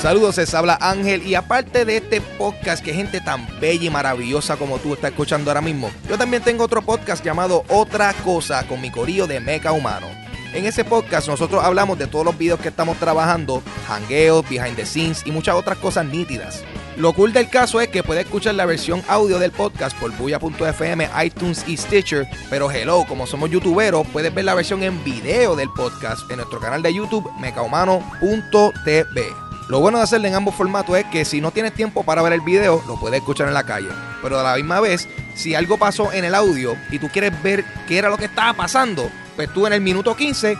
Saludos, les habla Ángel y aparte de este podcast que gente tan bella y maravillosa como tú estás escuchando ahora mismo, yo también tengo otro podcast llamado Otra Cosa con mi corillo de Meca Humano. En ese podcast nosotros hablamos de todos los videos que estamos trabajando, hangueos, behind the scenes y muchas otras cosas nítidas. Lo cool del caso es que puedes escuchar la versión audio del podcast por buya.fm, iTunes y Stitcher, pero hello, como somos youtuberos, puedes ver la versión en video del podcast en nuestro canal de YouTube, mecahumano.tv. Lo bueno de hacerlo en ambos formatos es que si no tienes tiempo para ver el video, lo puedes escuchar en la calle. Pero a la misma vez, si algo pasó en el audio y tú quieres ver qué era lo que estaba pasando, pues tú en el minuto 15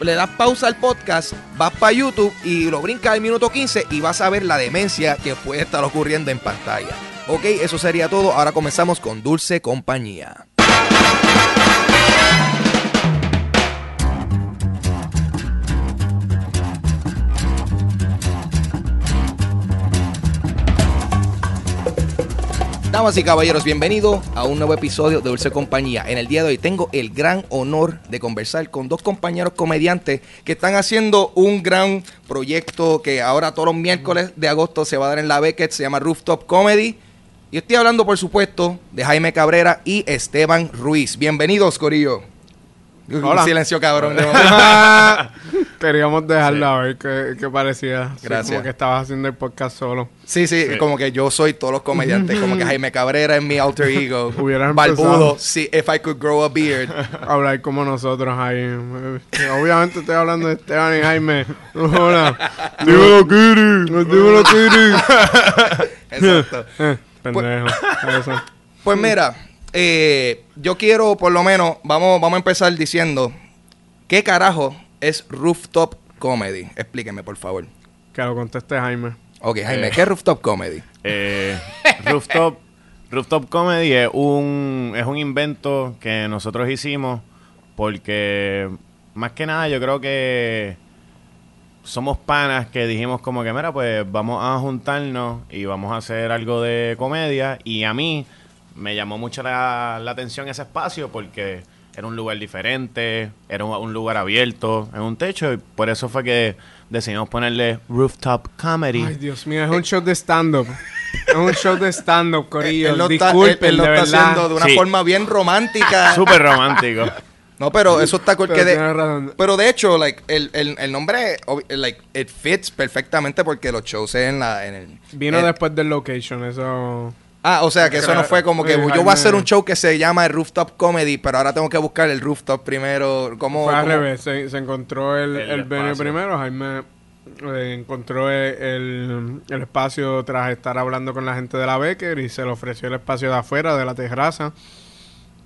le das pausa al podcast, vas para YouTube y lo brincas al minuto 15 y vas a ver la demencia que puede estar ocurriendo en pantalla. Ok, eso sería todo. Ahora comenzamos con Dulce Compañía. Damas y caballeros, bienvenidos a un nuevo episodio de Dulce Compañía. En el día de hoy tengo el gran honor de conversar con dos compañeros comediantes que están haciendo un gran proyecto que ahora todos los miércoles de agosto se va a dar en la Beckett, se llama Rooftop Comedy. Y estoy hablando, por supuesto, de Jaime Cabrera y Esteban Ruiz. Bienvenidos, Corillo. Hola. Silencio, cabrón. Queríamos dejarlo a ver qué, qué parecía. Sí, Gracias. como que estabas haciendo el podcast solo. Sí, sí, como que yo soy todos los comediantes, como que Jaime Cabrera es mi alter ego. Hubieras Barbudo, empezado. sí, if I could grow a beard. Hablar como nosotros ahí. Obviamente estoy hablando de Esteban y Jaime. Hola. Dímelo, Kiri. Dímelo, Kiri. Exacto. Eh, Pendejo. Eso. Pues mira, eh, yo quiero por lo menos, vamos, vamos a empezar diciendo, ¿qué carajo es Rooftop Comedy? Explíqueme, por favor. Que lo conteste Jaime. Ok, Jaime, Eh. ¿qué es Rooftop Comedy? Eh, rooftop, rooftop Comedy es un, es un invento que nosotros hicimos porque más que nada yo creo que somos panas que dijimos como que mira pues vamos a juntarnos y vamos a hacer algo de comedia y a mí me llamó mucho la, la atención ese espacio porque era un lugar diferente, era un, un lugar abierto, en un techo y por eso fue que decidimos ponerle Rooftop Comedy. Ay, Dios mío, es un show de stand-up. Es un show de stand-up, Corillo. él lo está, Disculpen, él- él lo de está verdad. haciendo de una Sí. forma bien romántica. Súper romántico. No, pero eso está cool Pero que de- tienes razón. Pero de hecho, like, el, el, el nombre, like, it fits perfectamente porque los shows en la... En el, Vino después del location, eso... Ah, o sea, que eso no fue como que yo voy a hacer un show que se llama el Rooftop Comedy, pero ahora tengo que buscar el Rooftop primero. ¿Cómo, Fue al cómo- revés, se, se encontró el, El el, venue primero, Jaime eh, encontró el, el- el espacio tras estar hablando con la gente de la Becker y se le ofreció el espacio de afuera, de la terraza,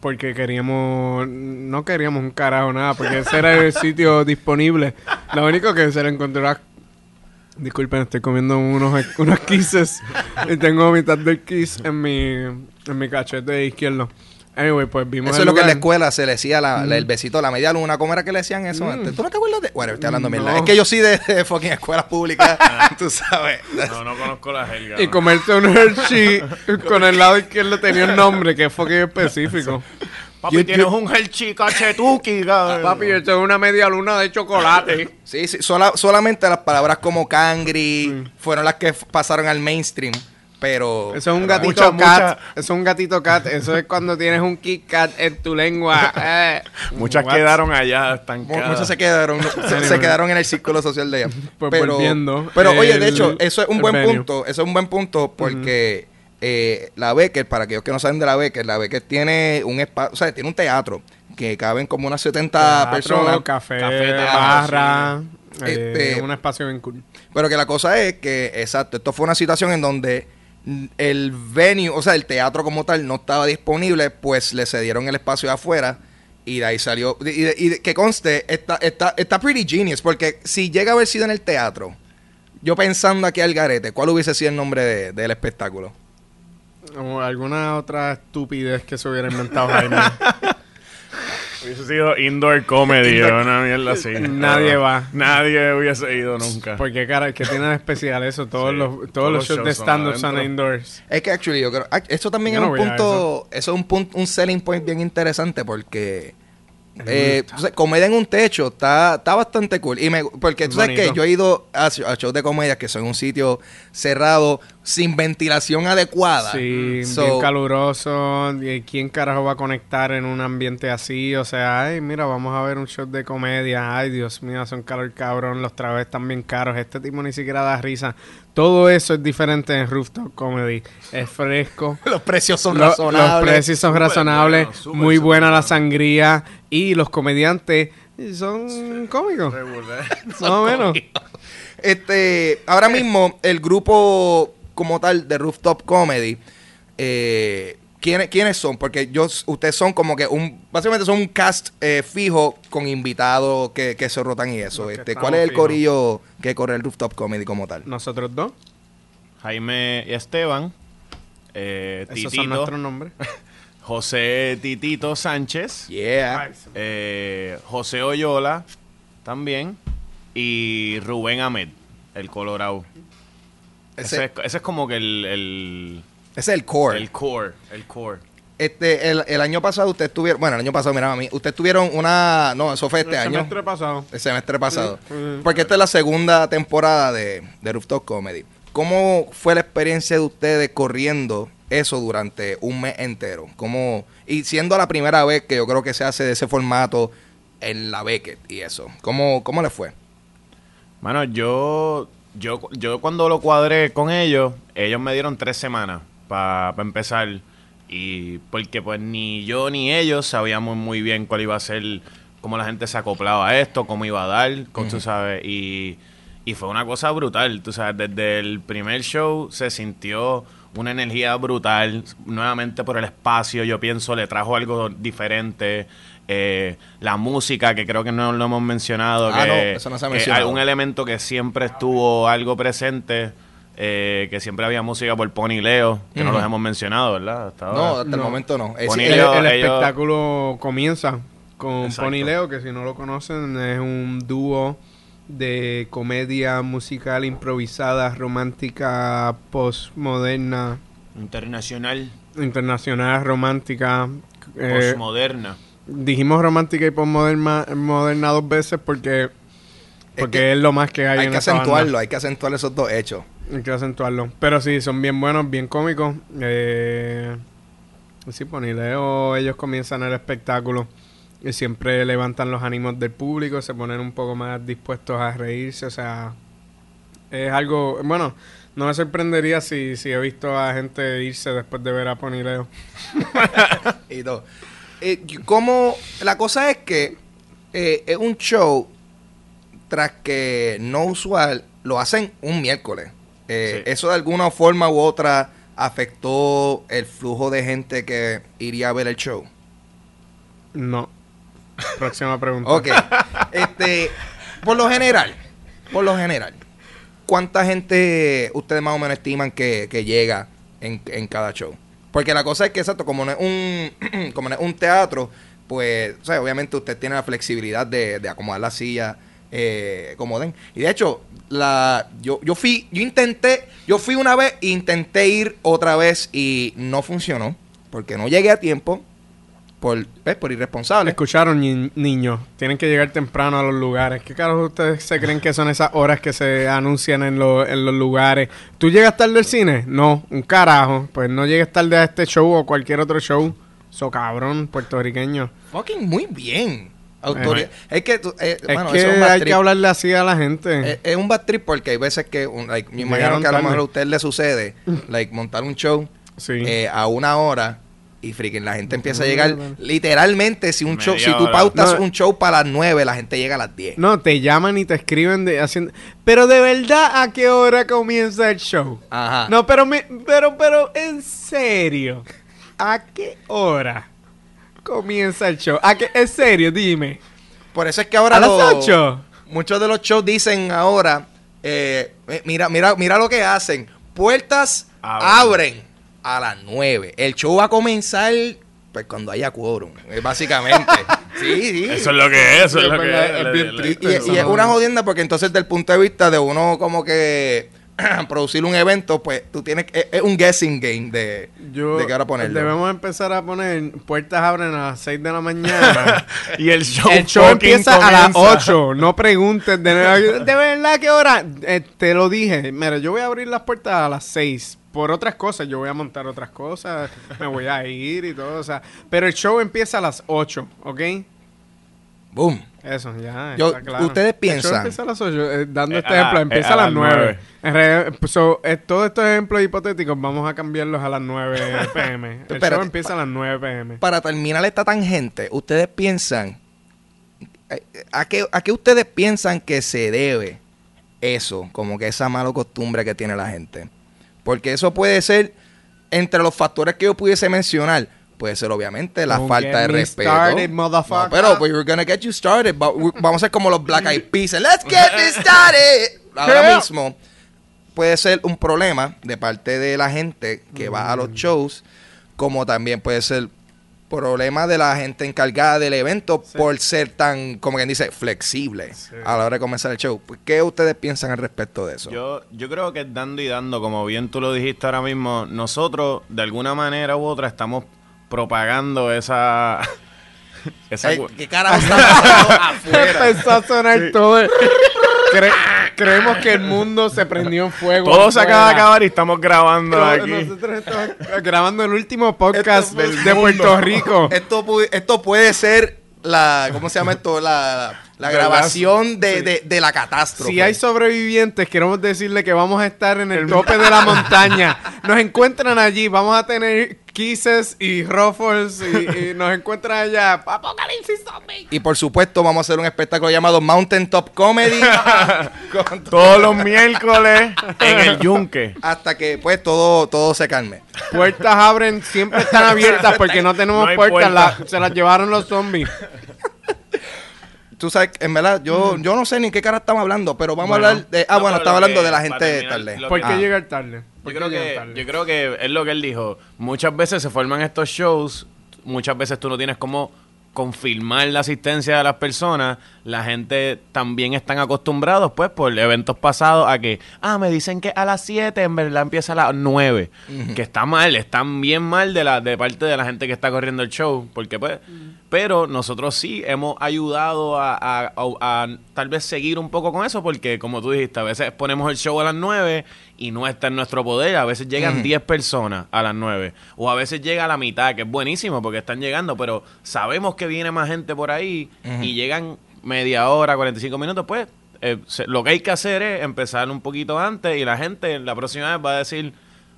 porque queríamos, no queríamos un carajo nada, porque ese era el sitio disponible. Lo único que se le encontró Disculpen, estoy comiendo unos, unos kisses y tengo mitad del kiss en mi, en mi cachete izquierdo. Anyway, pues vimos Eso es lo que en la escuela se le decía la- la- el besito, la media luna. ¿Cómo era que le decían eso Mm. antes? ¿Tú no te acuerdas de...? Bueno, estoy hablando mierda. No. Es que yo sí de, de fucking escuelas públicas, tú sabes. No, no conozco la jerga. Y comerte un Hershey con el lado izquierdo tenía un nombre que fue que específico. Papi, Yo- tienes yo- un Hershey cachetuki, cabrón. Papi, esto es una media luna de chocolate. Sí, sí, sola- solamente las palabras como cangri fueron las que pasaron al mainstream, pero... Eso es un Pero gatito mucha- cat. mucha- Eso es un gatito cat. Eso es cuando tienes un Kit Kat en tu lengua. Eh. Muchas What? quedaron allá estancadas. Muchos se quedaron, se, se quedaron en el círculo social de ella. Pues pero, volviendo, pero oye, de hecho, eso es un buen venue. punto. Eso es un buen punto porque eh, la Becker, para aquellos que no saben de la Becker, la Becker tiene un espacio, o sea, tiene un teatro que caben como unas 70 Teatro, personas. café, Café, barra. eh, Este- un espacio bien cool. Pero que la cosa es que, exacto, esto fue una situación en donde el venue, o sea, el teatro como tal no estaba disponible, pues le cedieron el espacio de afuera y de ahí salió. Y, y- y que conste, está, está, está pretty genius, porque si llega a haber sido en el teatro, yo pensando aquí al garete, ¿cuál hubiese sido el nombre de- del espectáculo? O alguna otra estupidez que se hubiera inventado Jaime. Hubiese sido indoor comedy o una mierda así. Nadie va. Nadie hubiese ido nunca. Porque, cara, que tiene de especial eso. Todos Sí, los, todos todos los shows de son stand-up son indoors. Es que actually yo creo, ah, esto también Yo es no un punto, eso. es un punto, un selling point bien interesante porque Eh, entonces, comedia en un techo está, está bastante cool. Y me, porque tú sabes que yo he ido a, a shows de comedia que son un sitio cerrado, sin ventilación adecuada. Sí, So, bien caluroso. ¿Y ¿Quién carajo va a conectar en un ambiente así? O sea, ay, mira, vamos a ver un show de comedia. Ay, Dios mío, son calor cabrón. Los trajes están bien caros. Este tipo ni siquiera da risa. Todo eso es diferente en Rooftop Comedy. Es fresco. Los precios son Lo- razonables. Los precios son razonables. bueno, muy buena la sangría. Y los comediantes son cómicos. Más o menos. Este, ahora mismo, el grupo como tal de Rooftop Comedy, eh, ¿quiénes, ¿quiénes son? Porque yo, ustedes son como que un, básicamente son un cast eh, fijo con invitados que, que se rotan y eso. Este, ¿Cuál es el fijos. corillo que corre el Rooftop Comedy como tal? Nosotros dos. Jaime y Esteban. eh, Esos son nuestros nombres. José Titito Sánchez. Yeah. eh, José Oyola también. Y Rubén Ahmed, el Colorado. Ese, Ese, es, ese es como que el, el, ese es el core. el core. El core. Este, el, el año pasado ustedes tuvieron, bueno, el año pasado, mira a mí, ustedes tuvieron una, no, eso fue este el año. semestre pasado. El semestre pasado. Sí, sí. Porque esta es la segunda temporada de, de Rooftop Comedy. ¿Cómo fue la experiencia de ustedes corriendo eso durante un mes entero? ¿Cómo, y siendo la primera vez que yo creo que se hace de ese formato en la Beckett y eso. ¿Cómo, cómo le fue? Mano, yo, yo, yo cuando lo cuadré con ellos, ellos me dieron tres semanas para empezar. Y porque pues ni yo ni ellos sabíamos muy bien cuál iba a ser, cómo la gente se acoplaba a esto, cómo iba a dar, cómo tú sabes. Y, y fue una cosa brutal, tú sabes, desde el primer show se sintió una energía brutal, nuevamente por el espacio, yo pienso, le trajo algo diferente. Eh, la música, que creo que no lo hemos mencionado, Ah, que no, eso no se ha eh, mencionado. algún elemento que siempre estuvo algo presente, eh, que siempre había música por Pony Leo, que no los hemos mencionado, ¿verdad? Hasta No, ahora. hasta el No. momento no. Es- Pony es- El, Leo, el ellos- espectáculo comienza con Exacto. Pony Leo, que si no lo conocen es un dúo de comedia musical improvisada, romántica, postmoderna, Internacional, internacional, romántica. eh, postmoderna. Dijimos romántica y postmoderna moderna dos veces porque porque que es, lo más que hay, hay en que banda. acentuarlo, hay que acentuar esos dos hechos. Hay que acentuarlo. Pero sí, son bien buenos, bien cómicos. Eh, sí, Pony Leo, ellos comienzan el espectáculo y siempre levantan los ánimos del público, se ponen un poco más dispuestos a reírse. O sea, es algo. Bueno, no me sorprendería si, si he visto a gente irse después de ver a Pony Leo. y todo. Eh, como la cosa es que eh, es un show tras que no usual lo hacen un miércoles. Eh, Sí. Eso de alguna forma u otra afectó el flujo de gente que iría a ver el show. No. Próxima pregunta. Ok. este, por lo general, por lo general, ¿cuánta gente ustedes más o menos estiman que, que llega en, en cada show? Porque la cosa es que, exacto, como no es un, como no es un teatro, pues, o sea, obviamente usted tiene la flexibilidad de, de acomodar la silla eh, como den. Y de hecho, la, yo, yo fui, yo intenté, yo fui una vez e intenté ir otra vez y no funcionó. Porque no llegué a tiempo por, pues, por irresponsable. Escucharon, ni- niños. Tienen que llegar temprano a los lugares. ¿Qué carajo ustedes se creen que son esas horas que se anuncian en, los- en los lugares? ¿Tú llegas tarde al cine? No, un carajo. Pues no llegues tarde a este show o cualquier otro show. So cabrón, puertorriqueño. Fucking muy bien. Autoridad. Es que, tú- eh, Es bueno, que eso es un hay trip. que hablarle así a la gente. Eh, es un bad trip porque hay veces que, un- like, me imagino Llegaron que a lo mejor a usted le sucede, like, montar un show sí. eh, a una hora y freaking la gente empieza a llegar. no, no. Literalmente, si un Media show, si tú hora. pautas No. un show para las 9, la gente llega a las 10. no, te llaman y te escriben de haciendo. Pero de verdad, ¿a qué hora comienza el show? Ajá. No, pero me, pero, pero, en serio, ¿a qué hora comienza el show? ¿A qué, en serio, dime. Por eso es que ahora ¿A las los- 8? muchos de los shows dicen ahora, eh, eh, mira, mira, mira lo que hacen. Puertas Abren. abren a las 9. El show va a comenzar pues cuando haya quórum, eh, básicamente. sí, sí. Eso es lo que es, eso es lo que es. es bien Y, triste. y- y es una jodienda porque entonces desde el punto de vista de uno como que producir un evento, pues tú tienes que, es, es un guessing game de, Yo, de qué hora ponerlo. Debemos empezar a poner puertas abren a las 6 de la mañana. Y el show, El show empieza a las comienza. 8. No preguntes de, de verdad qué hora. Eh, te lo dije. Mira, yo voy a abrir las puertas a las 6. Por otras cosas, yo voy a montar otras cosas. Me voy a ir y todo. O sea, pero el show empieza a las 8, ¿ok? Boom. Eso, ya. Yo- está claro. ustedes El show piensan- empieza a las 8. eh, dando Eh, este a ejemplo, la- empieza eh, a a las las 9. nueve. En realidad, pues, so, eh, todos estos ejemplos hipotéticos vamos a cambiarlos a las 9 pm. El Espérate. show empieza a las 9 pm. Para terminar esta tangente, ustedes piensan, eh, ¿a qué, ¿a qué ustedes piensan que se debe eso? Como que esa mala costumbre que tiene la gente. Porque eso puede ser, entre los factores que yo pudiese mencionar, puede ser obviamente la Don't falta de respeto. started, motherfucker. No, pero pues, we're gonna get you started. Vamos a ser como los Black Eyed Peas. Let's get me started. Ahora mismo puede ser un problema de parte de la gente que va a Mm. los shows, como también puede ser problema de la gente encargada del evento por ser tan, como quien dice, flexible Sí. a la hora de comenzar el show. ¿Qué ustedes piensan al respecto de eso? Yo, yo creo que dando y dando, como bien tú lo dijiste ahora mismo, nosotros de alguna manera u otra estamos propagando esa... esa Ey, ¿Qué carajo está pasando afuera? Empezó a sonar todo. Cre- creemos que el mundo se prendió en fuego. Todo se acaba de acabar y estamos grabando Todo- aquí. Nosotros estamos grabando el último podcast del- de Puerto Rico. Esto, pu- esto puede ser la, ¿cómo se llama esto? La, la ¿Verdad? grabación de, de- de la catástrofe. Si hay sobrevivientes, queremos decirle que vamos a estar en el tope de la montaña. Nos encuentran allí, vamos a tener kisses y ruffles y, y nos encuentran allá. Apocalipsis zombie. Y por supuesto vamos a hacer un espectáculo llamado Mountain Top Comedy con- Todos los miércoles en el yunque. hasta que pues todo, todo se calme. Puertas abren, siempre están abiertas porque no tenemos No hay puertas. la- se las llevaron los zombies. Tú sabes, en verdad, yo, yo no sé ni qué cara estamos hablando, pero vamos Bueno. a hablar de... Ah, No, bueno, estaba hablando que- de la gente terminar, tarde. ¿Por qué Ah. llegar tarde? ¿Por Yo creo, que, tarde? yo creo que es lo que él dijo. Muchas veces se forman estos shows, muchas veces tú no tienes cómo confirmar la asistencia de las personas. La gente también están acostumbrados, pues, por eventos pasados a que, ah, me dicen que a las 7, en verdad empieza a las 9. Que está mal, están bien mal de, la, de parte de la gente que está corriendo el show, porque pues... Pero nosotros sí hemos ayudado a, a- a- a tal vez seguir un poco con eso, porque como tú dijiste, a veces ponemos el show a las 9 y no está en nuestro poder. A veces llegan Ujú. 10 personas a las 9. O a veces llega a la mitad, que es buenísimo porque están llegando, pero sabemos que viene más gente por ahí y llegan media hora, 45 minutos, pues eh, se- lo que hay que hacer es empezar un poquito antes y la gente la próxima vez va a decir,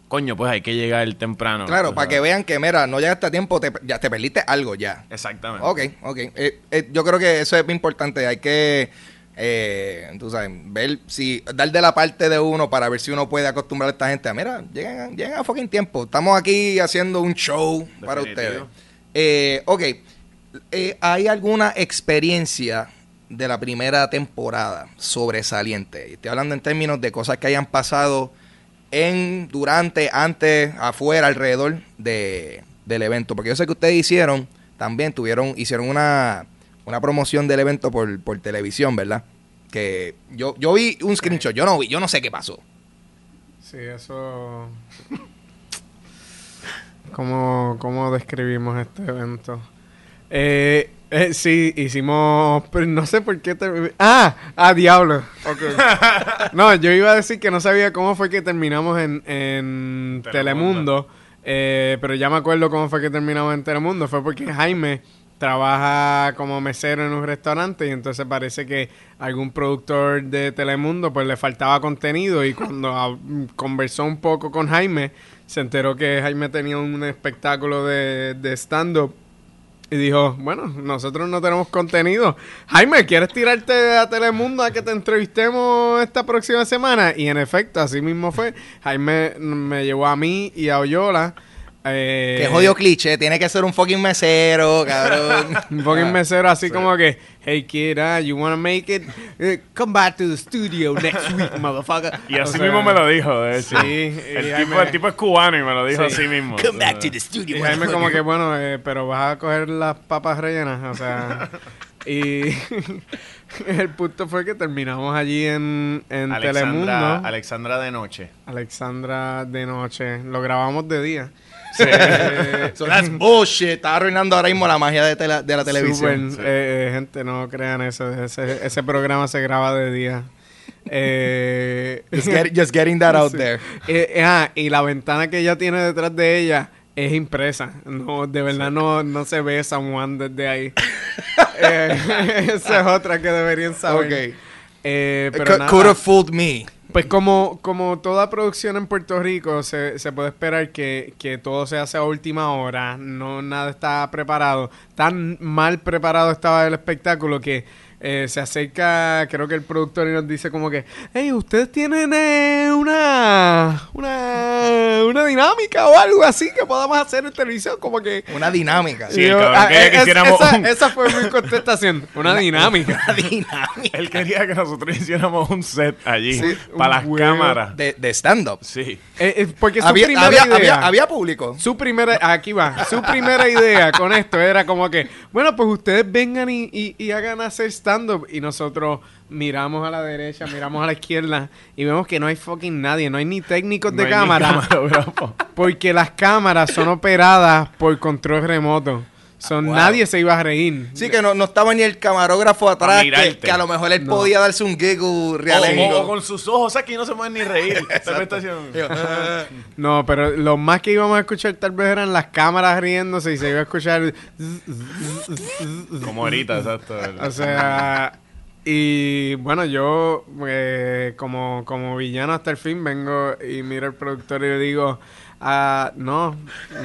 coño, pues hay que llegar temprano. Claro, para que vean que, mira, no llegaste a tiempo, te, ya te perdiste algo ya. Exactamente. Ok, ok. Eh, eh, yo creo que eso es muy importante. Hay que, eh, tú sabes, ver si, dar de la parte de uno para ver si uno puede acostumbrar a esta gente a, mira, llegan, llegan a fucking tiempo. Estamos aquí haciendo un show para ustedes. Eh, ok, Eh, ¿hay alguna experiencia de la primera temporada sobresaliente? Estoy hablando en términos de cosas que hayan pasado en, durante, antes, afuera, alrededor de, del evento. Porque yo sé que ustedes hicieron, también tuvieron, hicieron una, una promoción del evento por, por televisión, ¿verdad? Que yo, yo vi un screenshot, yo no vi, yo no sé qué pasó. Sí, eso. ¿Cómo, cómo describimos este evento? Eh, eh, sí, hicimos. Pero no sé por qué. Ah, ah, diablo. No, yo iba a decir que no sabía cómo fue que terminamos en, en Telemundo. Telemundo. eh, pero ya me acuerdo cómo fue que terminamos en Telemundo. Fue porque Jaime trabaja como mesero en un restaurante y entonces parece que algún productor de Telemundo pues le faltaba contenido y cuando conversó un poco con Jaime se enteró que Jaime tenía un espectáculo de, de stand-up y dijo, bueno, nosotros no tenemos contenido. Jaime, ¿quieres tirarte a Telemundo a que te entrevistemos esta próxima semana? Y en efecto, así mismo fue. Jaime me llevó a mí y a Oyola. Eh, Que jodido cliché, tiene que ser un fucking mesero, cabrón. un fucking mesero así como que, hey kid, ah, you wanna make it? Eh, come back to the studio next week, motherfucker. Y así O sea, mismo me lo dijo, de hecho. Sí, el, tipo, Jaime- el tipo es cubano y me lo dijo Sí. así mismo. Come back to the studio. Y Jaime como que, bueno, eh, pero vas a coger las papas rellenas, o sea... Y el punto fue que terminamos allí en, en Alexandra, Telemundo. Alexandra de noche. Alexandra de noche. Lo grabamos de día. Sí. So that's bullshit. Está arruinando ahora mismo la magia de, tela- de la televisión. Eh, eh, gente, no crean eso. Ese, ese programa se graba de día. Eh, Just, get- just getting that out Sí. there. Eh, eh, ah, y la ventana que ella tiene detrás de ella es impresa. No, de verdad no, no se ve San Juan desde ahí. Eh, esa es otra que deberían saber. Eh, pero nada, Could have fooled me. Pues como, como toda producción en Puerto Rico, se, se puede esperar que, que todo se hace a última hora, no nada está preparado. Tan mal preparado estaba el espectáculo que eh, se acerca, creo que el productor y nos dice como que, hey, ustedes tienen eh, una, una, una dinámica o algo así que podamos hacer en televisión, como que... Una dinámica. Sí, el cabrón quería que es- hiciéramos esa, un- esa fue mi contestación, una dinámica. Una dinámica. Él quería que nosotros hiciéramos un set allí Sí, para las huevo. cámaras. De, de stand-up. Sí. Eh, eh, porque su Había, primera había, idea... había, había público. Su primera, aquí va, su primera idea con esto era como que, bueno, pues ustedes vengan y, y- y hagan hacer stand-up y nosotros miramos a la derecha, miramos a la izquierda y vemos que no hay fucking nadie, no hay ni técnicos de hay cámara, porque las cámaras son operadas por control remoto. Son, wow. Nadie se iba a reír. Sí, que no, no estaba ni el camarógrafo atrás, que, a lo mejor él No. podía darse un giggle O, realengo. o con sus ojos aquí no se pueden ni reír. Esta prestación. Yo, ah. No, pero lo más que íbamos a escuchar tal vez eran las cámaras riéndose y se iba a escuchar... Como ahorita, exacto. O sea, y bueno, yo eh, como, como villano hasta el fin vengo y miro al productor y le digo, ah, no,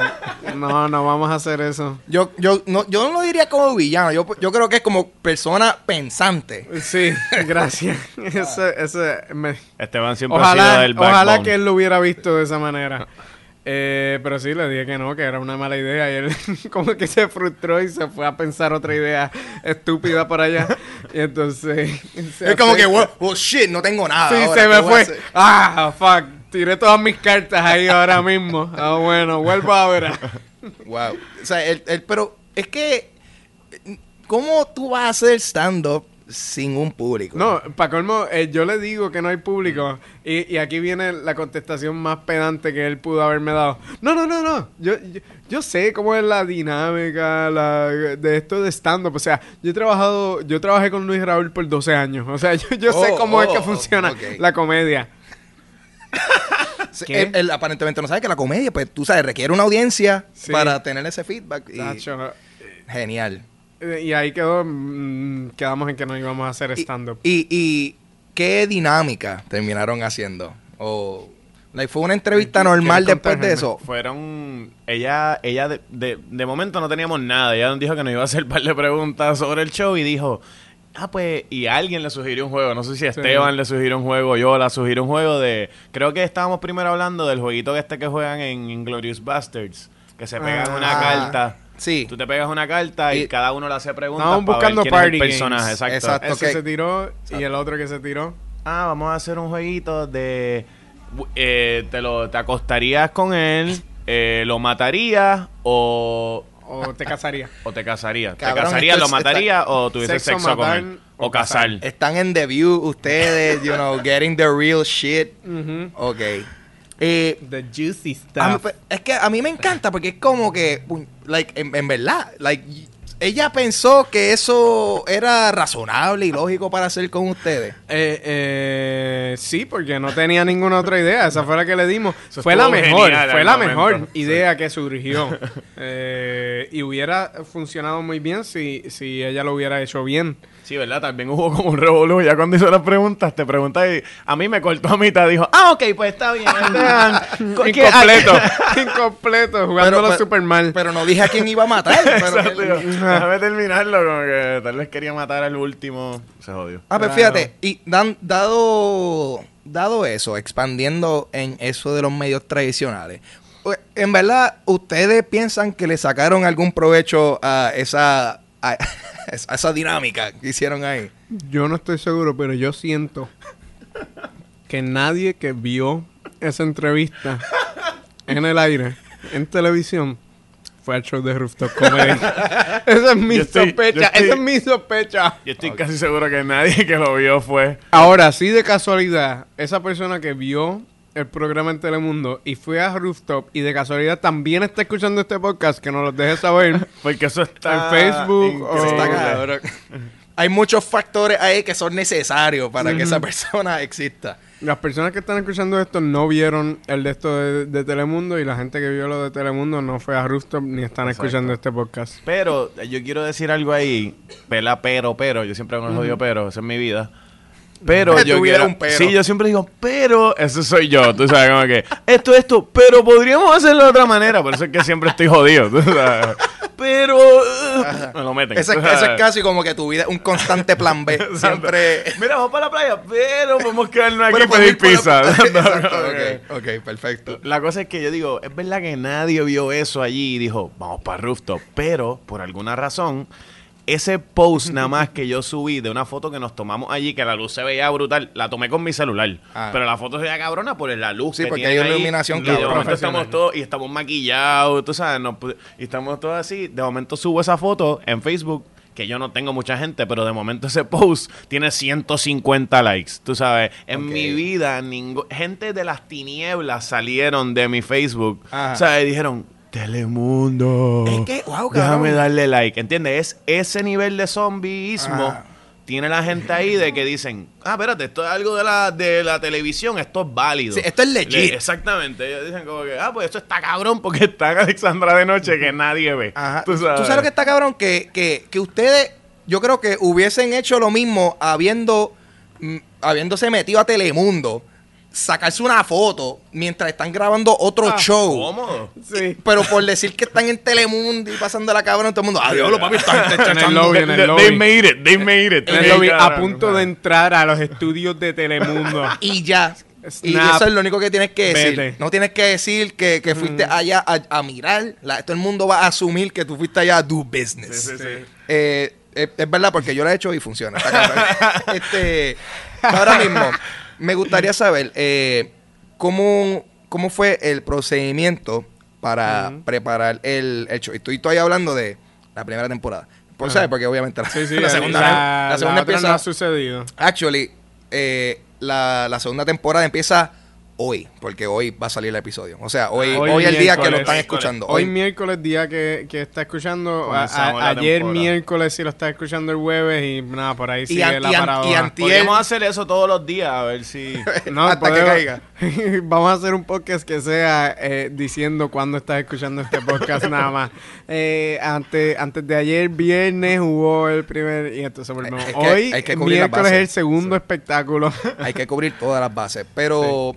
no, no vamos a hacer eso. yo, yo, no, yo no lo diría como villano, yo, yo creo que es como persona pensante. Sí, gracias. Ese, ese me- Esteban siempre ha sido Ojalá, del ojalá backbone. que él lo hubiera visto de esa manera. Eh, pero sí, le dije que no, que era una mala idea. Y él como que se frustró y se fue a pensar otra idea estúpida por allá. Y entonces... es como que, well, well, shit, no tengo nada. Sí, ahora, se ¿qué me a fue. Ah, fuck. Tiré todas mis cartas ahí ahora mismo. Ah, bueno, vuelvo ahora. Wow. O sea, él, él- pero es que, ¿cómo tú vas a hacer stand-up sin un público? No, para colmo, eh, yo le digo que no hay público. Y, y aquí viene la contestación más pedante que él pudo haberme dado. No, no, no, no. Yo, yo, yo sé cómo es la dinámica la, de esto de stand-up. O sea, yo he trabajado, yo trabajé con Luis Raúl por 12 años. O sea, yo, yo sé Oh, cómo es oh, que funciona ok. la comedia. Él, él aparentemente no sabe que la comedia, pues tú sabes, requiere una audiencia Sí. para tener ese feedback. y- Tacho, genial. Eh, y ahí quedó, mm, quedamos en que no íbamos a hacer stand-up. Y, y qué dinámica terminaron haciendo? O like, fue una entrevista ¿Quieres normal después de eso. Fueron. Ella, ella de, de, de momento no teníamos nada. Ella nos dijo que nos iba a hacer un par de preguntas sobre el show y dijo. Ah, pues, y alguien le sugirió un juego. No sé si Esteban le sugirió un juego, yo la sugirió un juego de. Creo que estábamos primero hablando del jueguito este que juegan en Inglorious Bastards. Que se pegan Ah. una carta. Sí. Tú te pegas una carta y, Y- cada uno le hace preguntas. Estábamos para buscando ver quién es party el personaje. games. Exacto. Exacto. Ese ok. se tiró y el otro que se tiró. ah, vamos a hacer un jueguito de... eh, te, lo, te acostarías con él, eh, lo matarías o, O te casaría. o te casarías. Cabrón, ¿Te casarías, lo matarías o tuvieses Sexo, sexo, con él? o O casar. casar. Están en The View ustedes, you know, getting the real shit. Ujú. Ok. Eh, The juicy a mí- stuff. es que a mí me encanta porque es como que, like, en, en verdad, like, ella pensó que eso era razonable y lógico para hacer con ustedes. Eh, eh, sí, porque no tenía ninguna otra idea. Esa fue la que le dimos. Eso fue la mejor, fue la momento. mejor idea que surgió. Eh, y hubiera funcionado muy bien si, si ella lo hubiera hecho bien. Sí, ¿verdad? También hubo como un revolú. Ya cuando hizo las preguntas, te preguntas y a mí me cortó a mitad. Dijo, ah, ok, pues está bien. Esteban. ¿Qué- Incompleto, incompleto, jugándolo pero- súper mal. Pero no dije a quién iba a matar. pero Déjame terminarlo, como que tal vez quería matar al último. Se jodió. Ah, pues Claro. fíjate, y dan- dado, dado eso, expandiendo en eso de los medios tradicionales, u- en verdad, ¿ustedes piensan que le sacaron algún provecho a esa, a, a esa dinámica que hicieron ahí? Yo no estoy seguro, pero yo siento que nadie que vio esa entrevista en el aire, en televisión, fue al show de Rooftop Comedy. esa es mi estoy- sospecha, estoy- esa es mi sospecha. Yo estoy casi seguro que nadie que lo vio fue. Ahora, sí de casualidad, esa persona que vio el programa en Telemundo y fue a Rooftop y de casualidad también está escuchando este podcast, que nos lo deje saber. Porque eso está. En Facebook o- Eso está. Hay muchos factores ahí que son necesarios para que esa persona exista. Las personas que están escuchando esto no vieron el de esto de, de Telemundo y la gente que vio lo de Telemundo no fue a Rooftop ni están Exacto. escuchando este podcast. Pero eh, yo quiero decir algo ahí. Pela, pero, pero. Yo siempre con el jodido pero. Esa es mi vida. Pero yo quiero... un pero. Sí, yo siempre digo, pero... Eso soy yo. Tú sabes, como que... Esto, esto. Pero podríamos hacerlo de otra manera. Por eso es que siempre estoy jodido. tú sabes. Pero... uh, me lo meten. Tú es- es casi como que tu vida es un constante plan B. Siempre. Mira, vamos para la playa, pero podemos quedarnos aquí y pedir la- pizza. Exacto, Ok. perfecto. La cosa es que yo digo, es verdad que nadie vio eso allí y dijo, vamos para rooftop. Pero, por alguna razón, ese post nada más que yo subí de una foto que nos tomamos allí, que la luz se veía brutal, la tomé con mi celular. Ah. Pero la foto se veía cabrona por la luz Sí, que porque hay ahí. iluminación momento estamos todos, y estamos maquillados, tú sabes, nos y estamos todos así. De momento subo esa foto en Facebook que yo no tengo mucha gente, pero de momento ese post tiene 150 likes, tú sabes. En mi vida, gente de las tinieblas salieron de mi Facebook, Ajá. o sea, y dijeron, Telemundo. Es que, wow, Déjame cabrón. darle like, ¿entiendes? Es ese nivel de zombieísmo. Ajá. Tiene la gente ahí de que dicen, ah, espérate, esto es algo de la, de la televisión, esto es válido. Sí, esto es legit. Le- exactamente. Ellos dicen como que, ah, pues esto está cabrón porque está Alexandra de noche que nadie ve. Ajá. Tú sabes. lo que está cabrón? Que, que, que ustedes, yo creo que hubiesen hecho lo mismo habiendo, mm, habiéndose metido a Telemundo, sacarse una foto mientras están grabando otro Ah, show. Cómodo. Sí. Pero por decir que están en Telemundo y pasando la cabrona, todo el mundo, adiós, lo papi, están En el echando". lobby, en el They, lobby. they made it, they made it. En el lobby, a punto de entrar a los estudios de Telemundo. Y ya. Y eso es lo único que tienes que decir. Vete. No tienes que decir que, que fuiste allá a, a mirar. La- todo el mundo va a asumir que tú fuiste allá a do business. Sí, sí, sí. Eh, es, es verdad porque yo lo he hecho y funciona. este, ahora mismo, me gustaría saber eh, cómo, cómo fue el procedimiento para preparar el, el show. Y Estoy, estoy hablando de la primera temporada. Por, ¿sabes? Porque obviamente la, Sí, sí, la segunda, la, la segunda la otra empieza... no ha sucedido. Actually, eh, la, la segunda temporada empieza hoy, porque hoy va a salir el episodio. O sea, hoy, hoy, Hoy es el día que lo están escuchando. Hoy Hoy, miércoles, día que, que está escuchando. a- a- ayer temporada. miércoles, si lo está escuchando el jueves, y nada, por ahí sigue an- la y an- paradoja. y antier- Podríamos hacer eso todos los días, a ver si... No, hasta que podemos- caiga. Vamos a hacer un podcast que sea eh, diciendo cuándo estás escuchando este podcast nada más. Eh, antes, antes de ayer, viernes, hubo el primer... Y entonces volvemos. Es que Hoy, hay que las miércoles, es el segundo espectáculo. hay que cubrir todas las bases. Pero,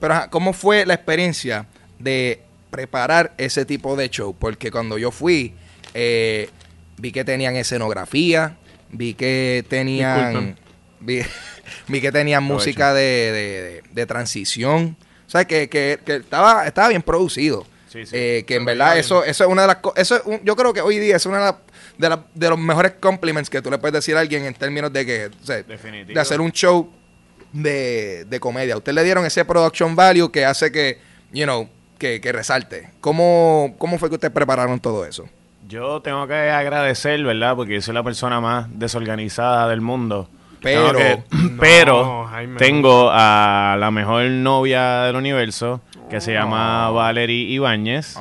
pero ¿cómo fue la experiencia de preparar ese tipo de show? Porque cuando yo fui, eh, vi que tenían escenografía, vi que tenían... Vi, vi que tenían música de, de- de- de transición. O sea, que, que- que estaba, estaba bien producido. Sí, sí. Eh, que en verdad eso, eso es una de las cosas, eso es un- yo creo que hoy día es una de, las- de, de los mejores compliments que tú le puedes decir a alguien en términos de que, o sea, Definitivo. de hacer un show de, de comedia. Usted le dieron ese production value que hace que, you know, que, que resalte. ¿Cómo, ¿Cómo fue que ustedes prepararon todo eso? Yo tengo que agradecer, ¿verdad? Porque yo soy la persona más desorganizada del mundo. Pero- Tengo que- No, pero Jaime. tengo a la mejor novia del universo que se llama Valerie Ibáñez.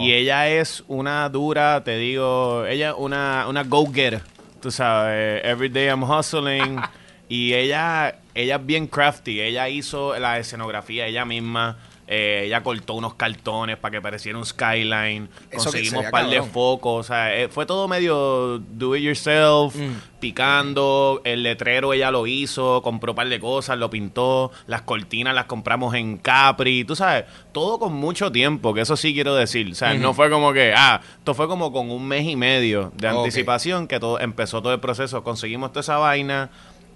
Y ella es una dura, te digo, ella es una, una go-getter. Tú sabes, every day I'm hustling. y ella, ella es bien crafty. Ella hizo la escenografía ella misma. Eh, ella cortó unos cartones para que pareciera un skyline. Eso Conseguimos un par de focos. O sea, eh, fue todo medio do it yourself, Mm. picando. El letrero ella lo hizo, compró un par de cosas, lo pintó. Las cortinas las compramos en Capri. Tú sabes, todo con mucho tiempo, que eso sí quiero decir. O sea, no fue como que, ah, esto fue como con un mes y medio de anticipación que todo empezó todo el proceso. Conseguimos toda esa vaina.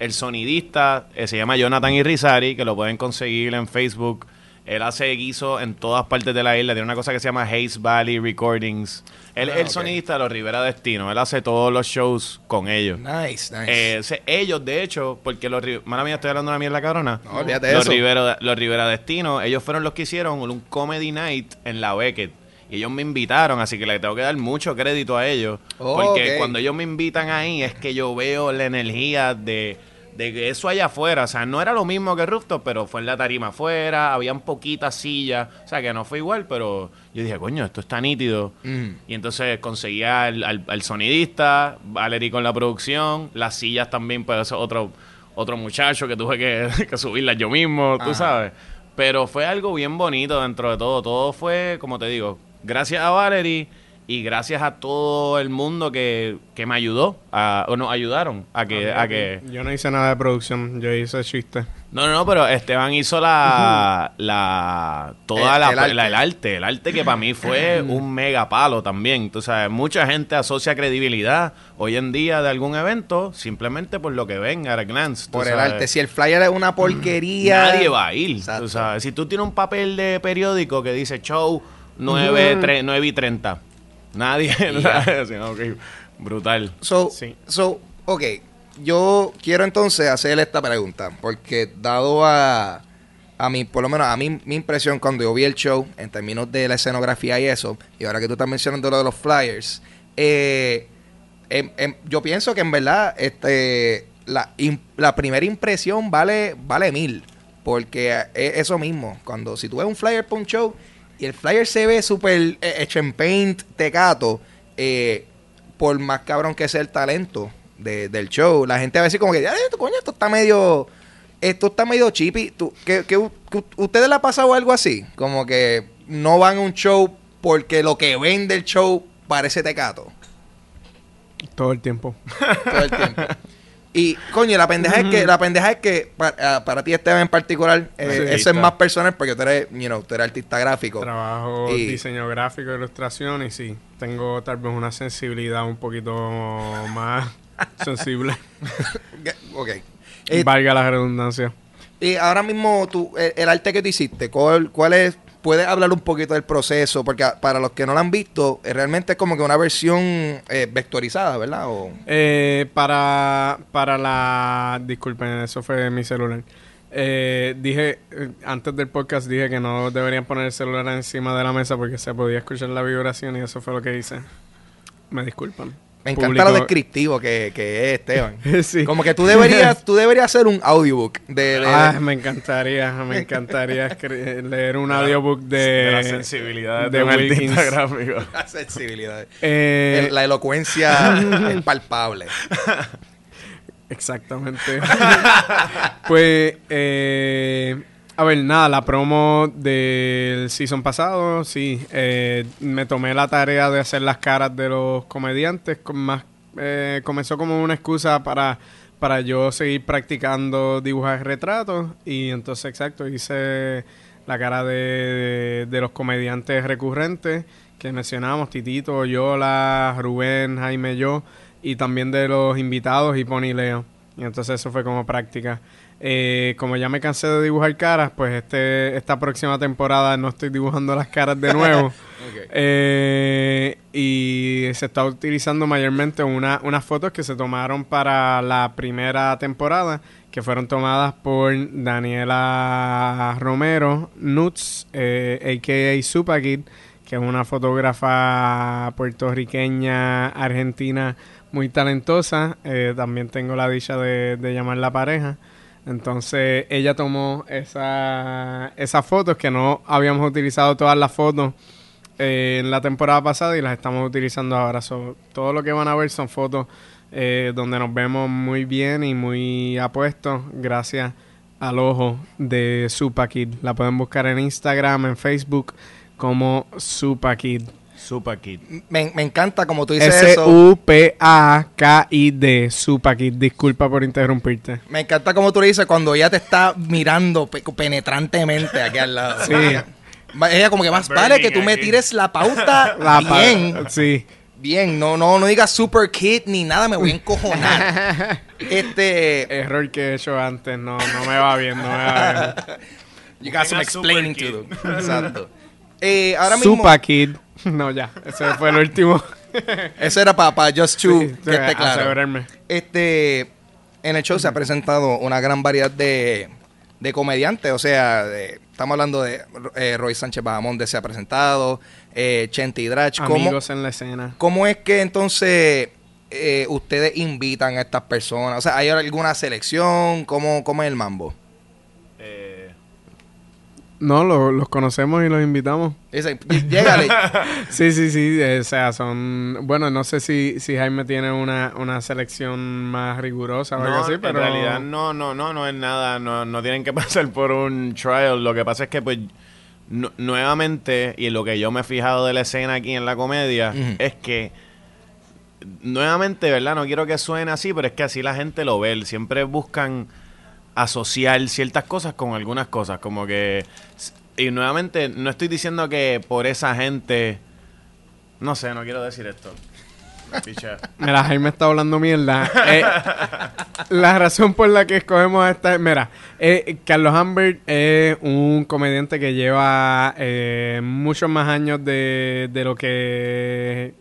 El sonidista eh, se llama Jonathan Irizarry, que lo pueden conseguir en Facebook. Él hace guiso en todas partes de la isla. Tiene una cosa que se llama Haze Valley Recordings. Él es Ah, el ok. sonidista de los Rivera Destino. Él hace todos los shows con ellos. Nice, nice. Eh, se- ellos, de hecho, porque los... Mala mía, estoy hablando de una mierda cabrona. No, olvídate los eso. Rivera, los Rivera Destino, ellos fueron los que hicieron un comedy night en la Beckett. y ellos me invitaron, así que le tengo que dar mucho crédito a ellos. Oh, porque cuando ellos me invitan ahí es que yo veo la energía de, de eso allá afuera, o sea, no era lo mismo que Rooftop, pero fue en la tarima afuera, habían poquitas sillas, o sea, que no fue igual, pero yo dije, coño, esto está nítido. Mm. Y entonces conseguía al, al- al sonidista, Valerie con la producción, las sillas también, pues eso otro, otro muchacho que tuve que, que subirlas yo mismo, tú sabes. Pero fue algo bien bonito dentro de todo. Todo fue, como te digo, gracias a Valerie y gracias a todo el mundo que, que me ayudó, a, o nos ayudaron a que... A que Yo no hice nada de producción, yo hice chiste. no, no, no, pero Esteban hizo la, la toda El- la, el arte. la- el arte, el arte que para mí fue un mega palo también. Tú sabes, mucha gente asocia credibilidad hoy en día de algún evento simplemente por lo que ven a glance. Por el arte. Si el flyer es una porquería. Nadie va a ir. Tú sabes. Si tú tienes un papel de periódico que dice show 9, tre- 9 y 30, nadie. Sí, ok, Brutal. So, Sí. so, ok. Yo quiero entonces hacerle esta pregunta. Porque dado a, a mí, por lo menos a mí, mi impresión cuando yo vi el show, en términos de la escenografía y eso, y ahora que tú estás mencionando lo de los flyers, eh, em- em, yo pienso que en verdad este, la, la primera impresión vale, vale mil. Porque es eso mismo. Cuando si tú ves un flyer para un show y el flyer se ve súper eh, hecho en paint, tecato, eh, por más cabrón que sea el talento de- del show, la gente va a decir como que, "Ay, esto, coño, esto está medio, esto está medio chippy. ¿Tú, que, que, que- ¿Ustedes le ha pasado algo así? Como que no van a un show porque lo que ven del show parece tecato Todo el tiempo. todo el tiempo. Y, coño, la pendeja es que, la pendeja es que para, para ti, Esteban, en particular, eh, eso es más personal porque tú eres, you know, tú eres artista gráfico. Trabajo Y- diseño gráfico, ilustración y sí, tengo tal vez una sensibilidad un poquito más sensible. ok. Eh, Valga la redundancia. Y ahora mismo, tú, el, el arte que tú hiciste, ¿cuál, cuál es? ¿Puedes hablar un poquito del proceso? Porque para los que no lo han visto, eh, realmente es como que una versión eh, vectorizada, ¿verdad? O, Eh, para, para la... Disculpen, eso fue mi celular. Eh, dije, eh, antes del podcast dije que no deberían poner el celular encima de la mesa porque se podía escuchar la vibración y eso fue lo que hice. Me disculpan. Me encanta lo descriptivo que, que es Esteban. sí. Como que tú deberías, tú deberías hacer un audiobook de, de- Ah, me encantaría, me encantaría escri- leer un audiobook de, de la sensibilidad de, de un artista gráfico. la sensibilidad. Eh, El- la elocuencia es palpable. Exactamente. pues, eh, a ver, nada, la promo del season pasado, sí. eh, me tomé la tarea de hacer las caras de los comediantes. Más, eh, comenzó como una excusa para, para yo seguir practicando dibujar retratos. Y entonces, exacto, hice la cara de, de- los comediantes recurrentes que mencionamos, Titito, Yola, Rubén, Jaime, yo, y también de los invitados y Pony Leo. Y entonces eso fue como práctica. Eh, como ya me cansé de dibujar caras, pues este esta próxima temporada no estoy dibujando las caras de nuevo. Eh, y se está utilizando mayormente una, unas fotos que se tomaron para la primera temporada, que fueron tomadas por Daniela Romero Nuts, eh, a.k.a. Supakid, que es una fotógrafa puertorriqueña, argentina, muy talentosa. Eh, también tengo la dicha de, de llamarla pareja. Entonces ella tomó esa, esas fotos que no habíamos utilizado todas las fotos eh, en la temporada pasada y las estamos utilizando ahora. So, todo lo que van a ver son fotos eh, donde nos vemos muy bien y muy apuestos gracias al ojo de Supakid. La pueden buscar en Instagram, en Facebook como Supakid. Super Kid. Me, me encanta como tú dices eso. S-U-P-A-K-I-D. Supakid. Disculpa por interrumpirte. Me encanta como tú le dices cuando ella te está mirando pe- penetrantemente aquí al lado. Sí. Ella como que más vale que tú me tires la pauta La pa- bien. Sí. Bien, no, no, no digas super kid ni nada, me voy a encojonar. este. Error que he hecho antes. No, no me va bien. No me va bien. You got some super explaining kid. to do. Exacto. Eh, ahora mismo. Supakid. No, ya. Ese fue el último. Eso era para Just to Sí, que esté claro. asegurarme. Este, en el show se ha presentado una gran variedad de, de comediantes. O sea, de- estamos hablando de eh, Roy Sánchez Bahamonde se ha presentado, eh, Chente Drach. ¿Cómo, Amigos en la escena. ¿Cómo es que entonces eh, ustedes invitan a estas personas? O sea, ¿hay alguna selección? ¿Cómo, cómo es el mambo? No, lo- los conocemos y los invitamos. Dice, llégale. Sí, sí, sí. eh, o sea, son. Bueno, no sé si, si Jaime tiene una, una selección más rigurosa o algo no, así, pero. en realidad no, no, no, no es nada, no, no tienen que pasar por un trial. Lo que pasa es que, pues, nu- nuevamente, y lo que yo me he fijado de la escena aquí en la comedia, es que, nuevamente, ¿verdad? No quiero que suene así, pero es que así la gente lo ve. Siempre buscan asociar ciertas cosas con algunas cosas, como que... Y nuevamente, no estoy diciendo que por esa gente... No sé, no quiero decir esto. Picha. Mira, Jaime está hablando mierda. Eh, la razón por la que escogemos esta... Mira, eh, Carlos Humbert es un comediante que lleva eh, muchos más años de, de lo que...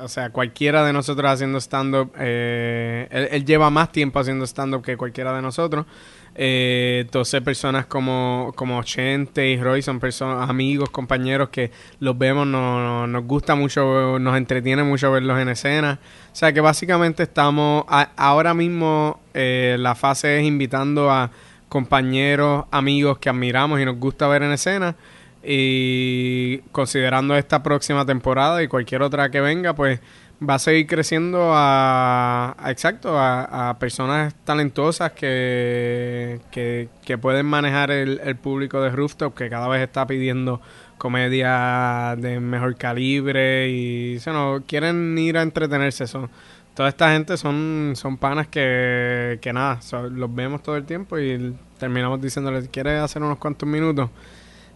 o sea, cualquiera de nosotros haciendo stand-up. él lleva más tiempo haciendo stand-up que cualquiera de nosotros. Eh, entonces personas como, como Chente y Roy son personas, amigos, compañeros que los vemos, no- no- nos gusta mucho, nos entretiene mucho verlos en escena. O sea que básicamente estamos, a- ahora mismo eh, la fase es invitando a compañeros, amigos que admiramos y nos gusta ver en escena. Y considerando esta próxima temporada y cualquier otra que venga, pues va a seguir creciendo a, exacto, a, personas talentosas que, que, que pueden manejar el, el público de Rooftop, que cada vez está pidiendo comedia de mejor calibre y o no, quieren ir a entretenerse. Son, toda esta gente son, son panas que, que nada, so- los vemos todo el tiempo y terminamos diciéndoles, ¿quieres hacer unos cuantos minutos?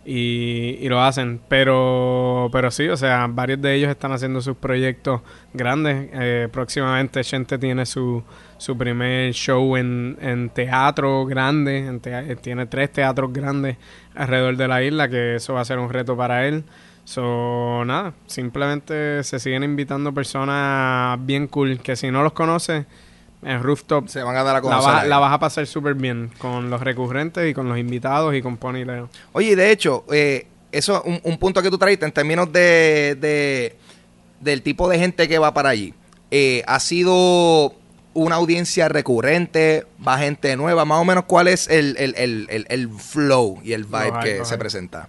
Y, y lo hacen. Pero, pero sí, o sea, varios de ellos están haciendo sus proyectos grandes. Eh, próximamente Chente tiene su, su primer show en, en teatro grande. eh, tiene tres teatros grandes alrededor de la isla, que eso va a ser un reto para él. So, nada, simplemente se siguen invitando personas bien cool, que si no los conoces, en Rooftop Se van a dar a la, conocer. vas- ahí. la vas a pasar súper bien con los recurrentes y con los invitados y con Pony Leo. Oye, de hecho, eh, eso un, un punto que tú traíste en términos de, de- del tipo de gente que va para allí. Eh, ¿Ha sido una audiencia recurrente? ¿Va gente nueva? Más o menos, ¿cuál es el, el- el- el- flow y el vibe hay, que se presenta?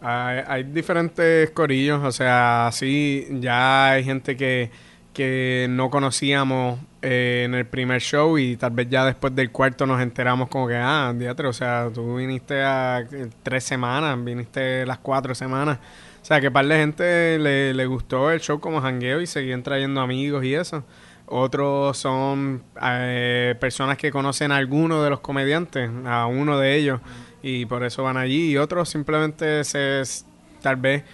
Hay, hay diferentes corillos, o sea, sí, ya hay gente que, que no conocíamos eh, en el primer show y tal vez ya después del cuarto nos enteramos como que, ah, diatre, o sea, tú viniste a eh, tres semanas, viniste las cuatro semanas. O sea, que par de gente le, le gustó el show como jangueo y seguían trayendo amigos y eso. Otros son eh, personas que conocen a alguno de los comediantes, a uno de ellos, y por eso van allí. Y otros simplemente se, tal vez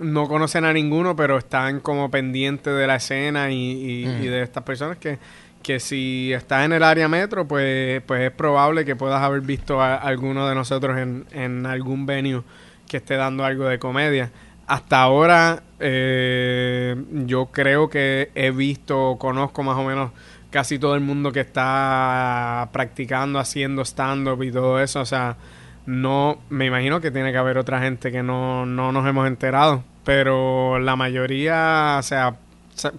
no conocen a ninguno, pero están como pendientes de la escena y, y- y de estas personas que, que si estás en el área metro, pues, pues es probable que puedas haber visto a alguno de nosotros en, en algún venue que esté dando algo de comedia. Hasta ahora, eh, yo creo que he visto, conozco más o menos casi todo el mundo que está practicando, haciendo stand-up y todo eso. O sea, no, me imagino que tiene que haber otra gente que no, no nos hemos enterado. Pero la mayoría, o sea,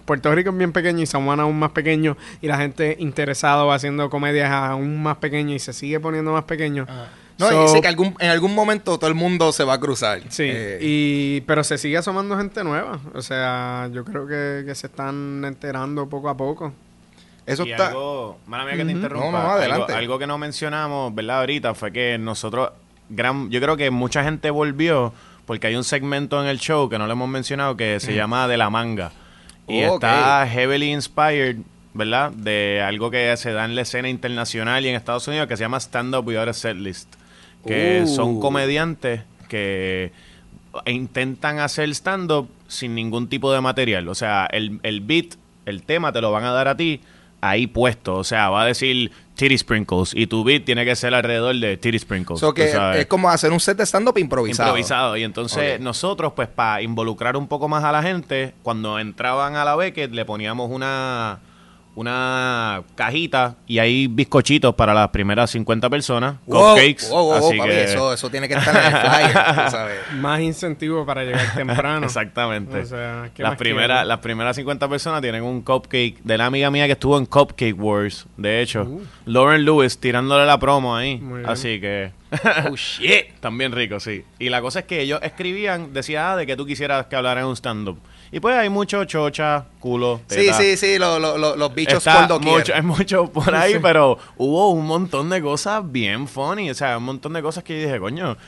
Puerto Rico es bien pequeño y San Juan aún más pequeño y la gente interesada o haciendo comedias aún más pequeño y se sigue poniendo más pequeño. No, So- y sé que algún, en algún momento todo el mundo se va a cruzar. Sí, Eh, y, pero se sigue asomando gente nueva. O sea, yo creo que, que se están enterando poco a poco. eso y está... algo, mala mía que te interrumpa. No, no, adelante. Algo, algo que no mencionamos, ¿verdad? Ahorita fue que nosotros, gran, yo creo que mucha gente volvió porque hay un segmento en el show que no le hemos mencionado que se llama De la Manga. Y está heavily inspired, ¿verdad? De algo que se da en la escena internacional y en Estados Unidos que se llama Stand Up Without a Set List. Que Uh. son comediantes que intentan hacer stand-up sin ningún tipo de material. O sea, el, el beat, el tema te lo van a dar a ti ahí puesto. O sea, va a decir titty sprinkles y tu beat tiene que ser alrededor de titty sprinkles. so que es como hacer un set de stand-up improvisado. Improvisado. Y entonces nosotros, pues para involucrar un poco más a la gente, cuando entraban a la Beckett le poníamos una, una cajita y hay bizcochitos para las primeras 50 personas, Wow, cupcakes, wow, wow, así papi, que eso, eso tiene que estar en el flyer, sabes. Más incentivo para llegar temprano. exactamente. O sea, ¿qué las primeras las primeras 50 personas tienen un cupcake de la amiga mía que estuvo en Cupcake Wars, de hecho, Uh. Lauren Lewis tirándole la promo ahí, Muy bien. así que Oh, shit. También rico, sí. Y la cosa es que ellos escribían, decía ah, de que tú quisieras que hablara en un stand-up. Y pues hay mucho chocha, culo, Sí, teta. sí, sí, lo- lo- lo- los bichos Está doquier. mucho, hay mucho por ahí, pero hubo un montón de cosas bien funny. O sea, un montón de cosas que yo dije, coño,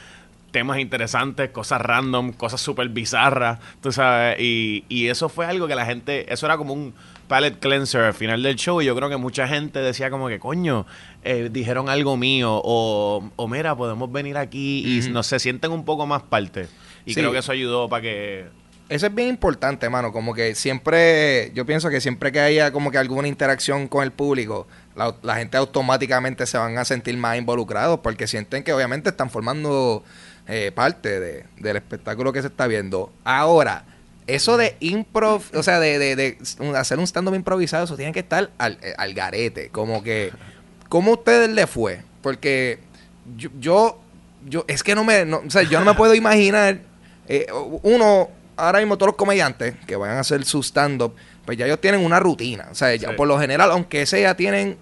temas interesantes, cosas random, cosas súper bizarras, tú sabes. Y, y eso fue algo que la gente, eso era como un palette cleanser al final del show. Y yo creo que mucha gente decía como que, coño, eh, dijeron algo mío. O, o mira, podemos venir aquí y Ujú. no se sienten un poco más parte. Y Sí. creo que eso ayudó para que Eso es bien importante, mano. Como que siempre, yo pienso que siempre que haya como que alguna interacción con el público, la, gente automáticamente se van a sentir más involucrados porque sienten que obviamente están formando eh, parte de- del espectáculo que se está viendo. Ahora, eso de improv, o sea, de, de- hacer un stand-up improvisado, eso tiene que estar al, eh, al garete. Como que, ¿cómo a ustedes le fue? Porque yo, yo, es que no me, o sea, yo no me puedo imaginar, eh, uno, ahora mismo todos los comediantes que vayan a hacer su stand-up, pues ya ellos tienen una rutina. O sea, ya Sí. por lo general, aunque sea, tienen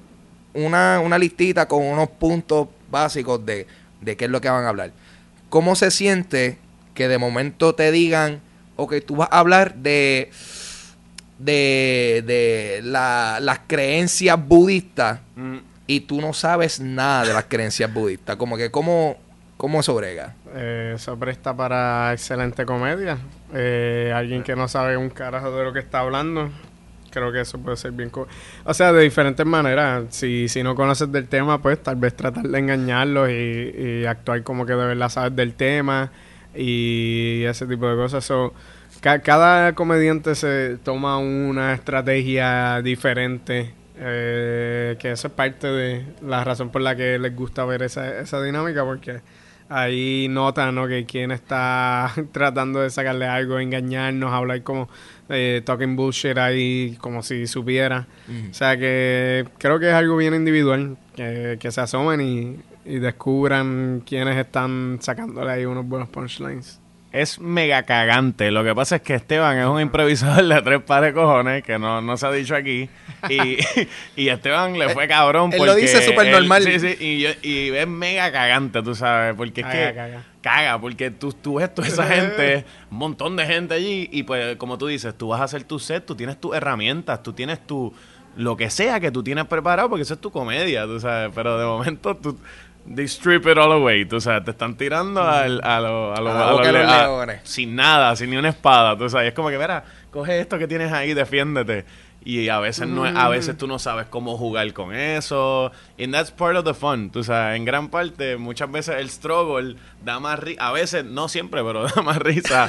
una, una listita con unos puntos básicos de, de qué es lo que van a hablar. ¿Cómo se siente que de momento te digan, ok, tú vas a hablar de, de, de la- las creencias budistas mm, y tú no sabes nada de las creencias budistas? Como que, ¿cómo, cómo eso brega? Eh, eso presta para excelente comedia. Eh, alguien que no sabe un carajo de lo que está hablando. Creo que eso puede ser bien... co- o sea, de diferentes maneras. Si, si no conoces del tema, pues tal vez tratar de engañarlos y, actuar como que de verdad sabes del tema y ese tipo de cosas. So, ca- cada comediante se toma una estrategia diferente. eh, que eso es parte de la razón por la que les gusta ver esa, esa dinámica, porque ahí notan ¿no? que quien está tratando de sacarle algo, engañarnos, hablar como eh, talking bullshit ahí, como si supiera. O sea que creo que es algo bien individual, que, que se asomen y, y descubran quiénes están sacándole ahí unos buenos punchlines. Es mega cagante. Lo que pasa es que Esteban es un improvisador de tres pares de cojones, que no, no se ha dicho aquí. Y, y Esteban le fue cabrón. él lo porque dice súper normal. Sí, sí, y, yo- y es mega cagante, tú sabes. Porque es Caga, que caga. caga, porque tú, tú ves toda esa gente, un montón de gente allí. Y pues, como tú dices, tú vas a hacer tu set, tú tienes tus herramientas, tú tienes tu. Lo que sea que tú tienes preparado, porque eso es tu comedia, tú sabes. Pero de momento tú. They strip it all away, tú sabes, te están tirando al, a los a lo- A los- leones. sin nada, sin ni una espada, tú sabes, es como que, mira, coge esto que tienes ahí, defiéndete. Y a veces no a veces tú no sabes cómo jugar con eso. And that's part of the fun, tú sabes, en gran parte, muchas veces el struggle da más risa, a veces, no siempre, pero da más risa.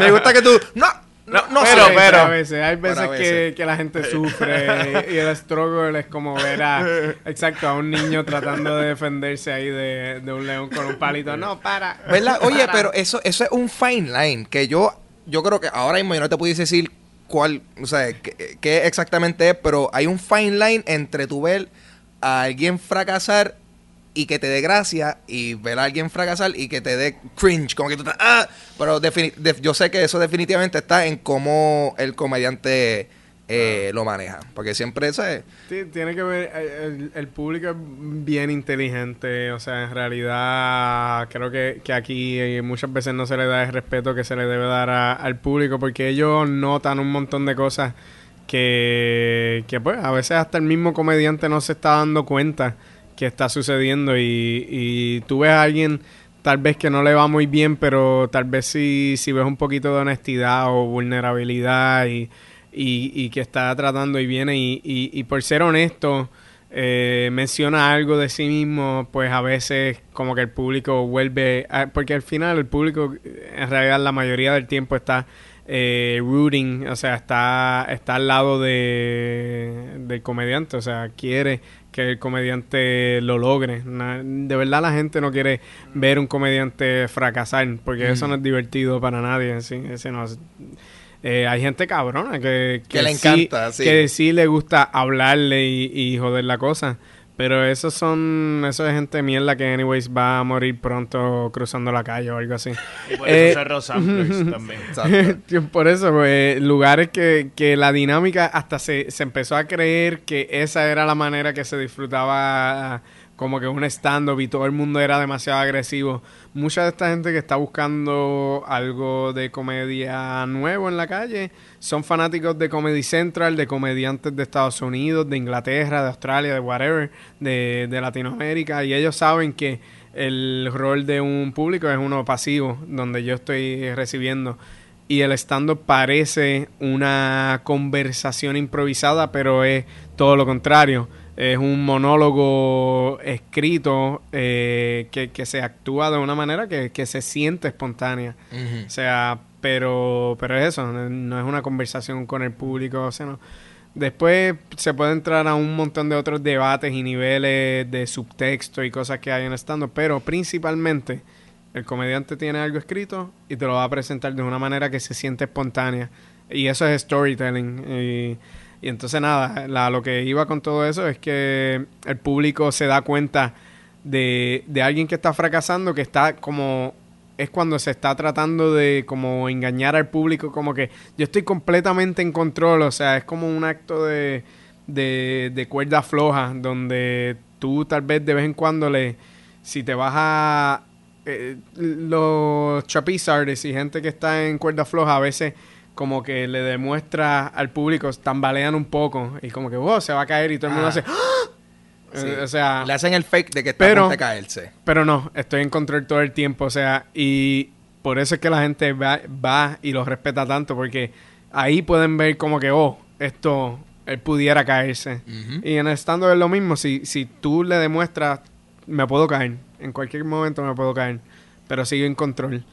Me gusta que tú, no, no, no Pero, sé. pero- a veces, hay veces, que, que la gente sufre y el struggle es como ver a, exacto, a un niño tratando de defenderse ahí de, de un león con un palito. No, para. ¿Verdad? Oye, para. pero eso, eso es un fine line que yo, yo creo que ahora mismo yo no te pudiese decir cuál, o sea, qué, qué exactamente es, pero hay un fine line entre tu ver a alguien fracasar y que te dé gracia y ver a alguien fracasar y que te dé cringe, como que tú estás, ah, pero yo sé que eso definitivamente está en cómo el comediante eh, lo maneja, porque siempre eso es... Sí, tiene que ver, eh, el, el público es bien inteligente, o sea, en realidad creo que, que aquí eh, muchas veces no se le da el respeto que se le debe dar a- al público porque ellos notan un montón de cosas que, que pues a veces hasta el mismo comediante no se está dando cuenta que está sucediendo y, y tú ves a alguien tal vez que no le va muy bien, pero tal vez si, si ves un poquito de honestidad o vulnerabilidad y, y, y que está tratando y viene y, y, por ser honesto eh, menciona algo de sí mismo, pues a veces como que el público vuelve, a- porque al final el público en realidad la mayoría del tiempo está eh, rooting, o sea, está, está al lado de, del comediante, o sea, quiere que el comediante lo logre. Na- de verdad la gente no quiere ver un comediante fracasar, porque eso no es divertido para nadie. ¿sí? Ese no es- Eh, hay gente cabrona que, Que le sí- encanta, sí. Que sí le gusta hablarle y, y joder la cosa. Pero esos son, eso es gente mierda que anyways va a morir pronto cruzando la calle o algo así. Y por Eh, eso cerró Samplers también. Por eso, pues, lugares que, que la dinámica hasta se, se empezó a creer que esa era la manera que se disfrutaba como que un stand-up y todo el mundo era demasiado agresivo. Mucha de esta gente que está buscando algo de comedia nuevo en la calle son fanáticos de Comedy Central, de comediantes de Estados Unidos, de Inglaterra, de Australia, de whatever, de, de Latinoamérica y ellos saben que el rol de un público es uno pasivo, donde yo estoy recibiendo y el stand-up parece una conversación improvisada, pero es todo lo contrario. Es un monólogo escrito eh, que, que se actúa de una manera que, que se siente espontánea. O sea, pero, pero es eso, no, es una conversación con el público, o sea, no. Después se puede entrar a un montón de otros debates y niveles de subtexto y cosas que hay en stand pero principalmente el comediante tiene algo escrito y te lo va a presentar de una manera que se siente espontánea. Y eso es storytelling. Y, y entonces nada, la- lo que iba con todo eso es que el público se da cuenta de, de alguien que está fracasando, que está como... Es cuando se está tratando de como engañar al público, como que yo estoy completamente en control, o sea, es como un acto de, de, de cuerda floja, donde tú tal vez de vez en cuando le, si te vas a, eh, los trapeze y gente que está en cuerda floja a veces como que le demuestra al público, tambalean un poco y como que, wow, se va a caer y todo el mundo Ah. hace, ¡Ah! Sí. Eh, o sea, Le hacen el fake de que está Pero- a punto de caerse. pero no, estoy en control todo el tiempo, o sea, y por eso es que la gente va, va y lo respeta tanto, porque ahí pueden ver como que, oh, esto, él pudiera caerse. Y en el stand es lo mismo, si, si tú le demuestras, me puedo caer, en cualquier momento me puedo caer, pero sigo en control.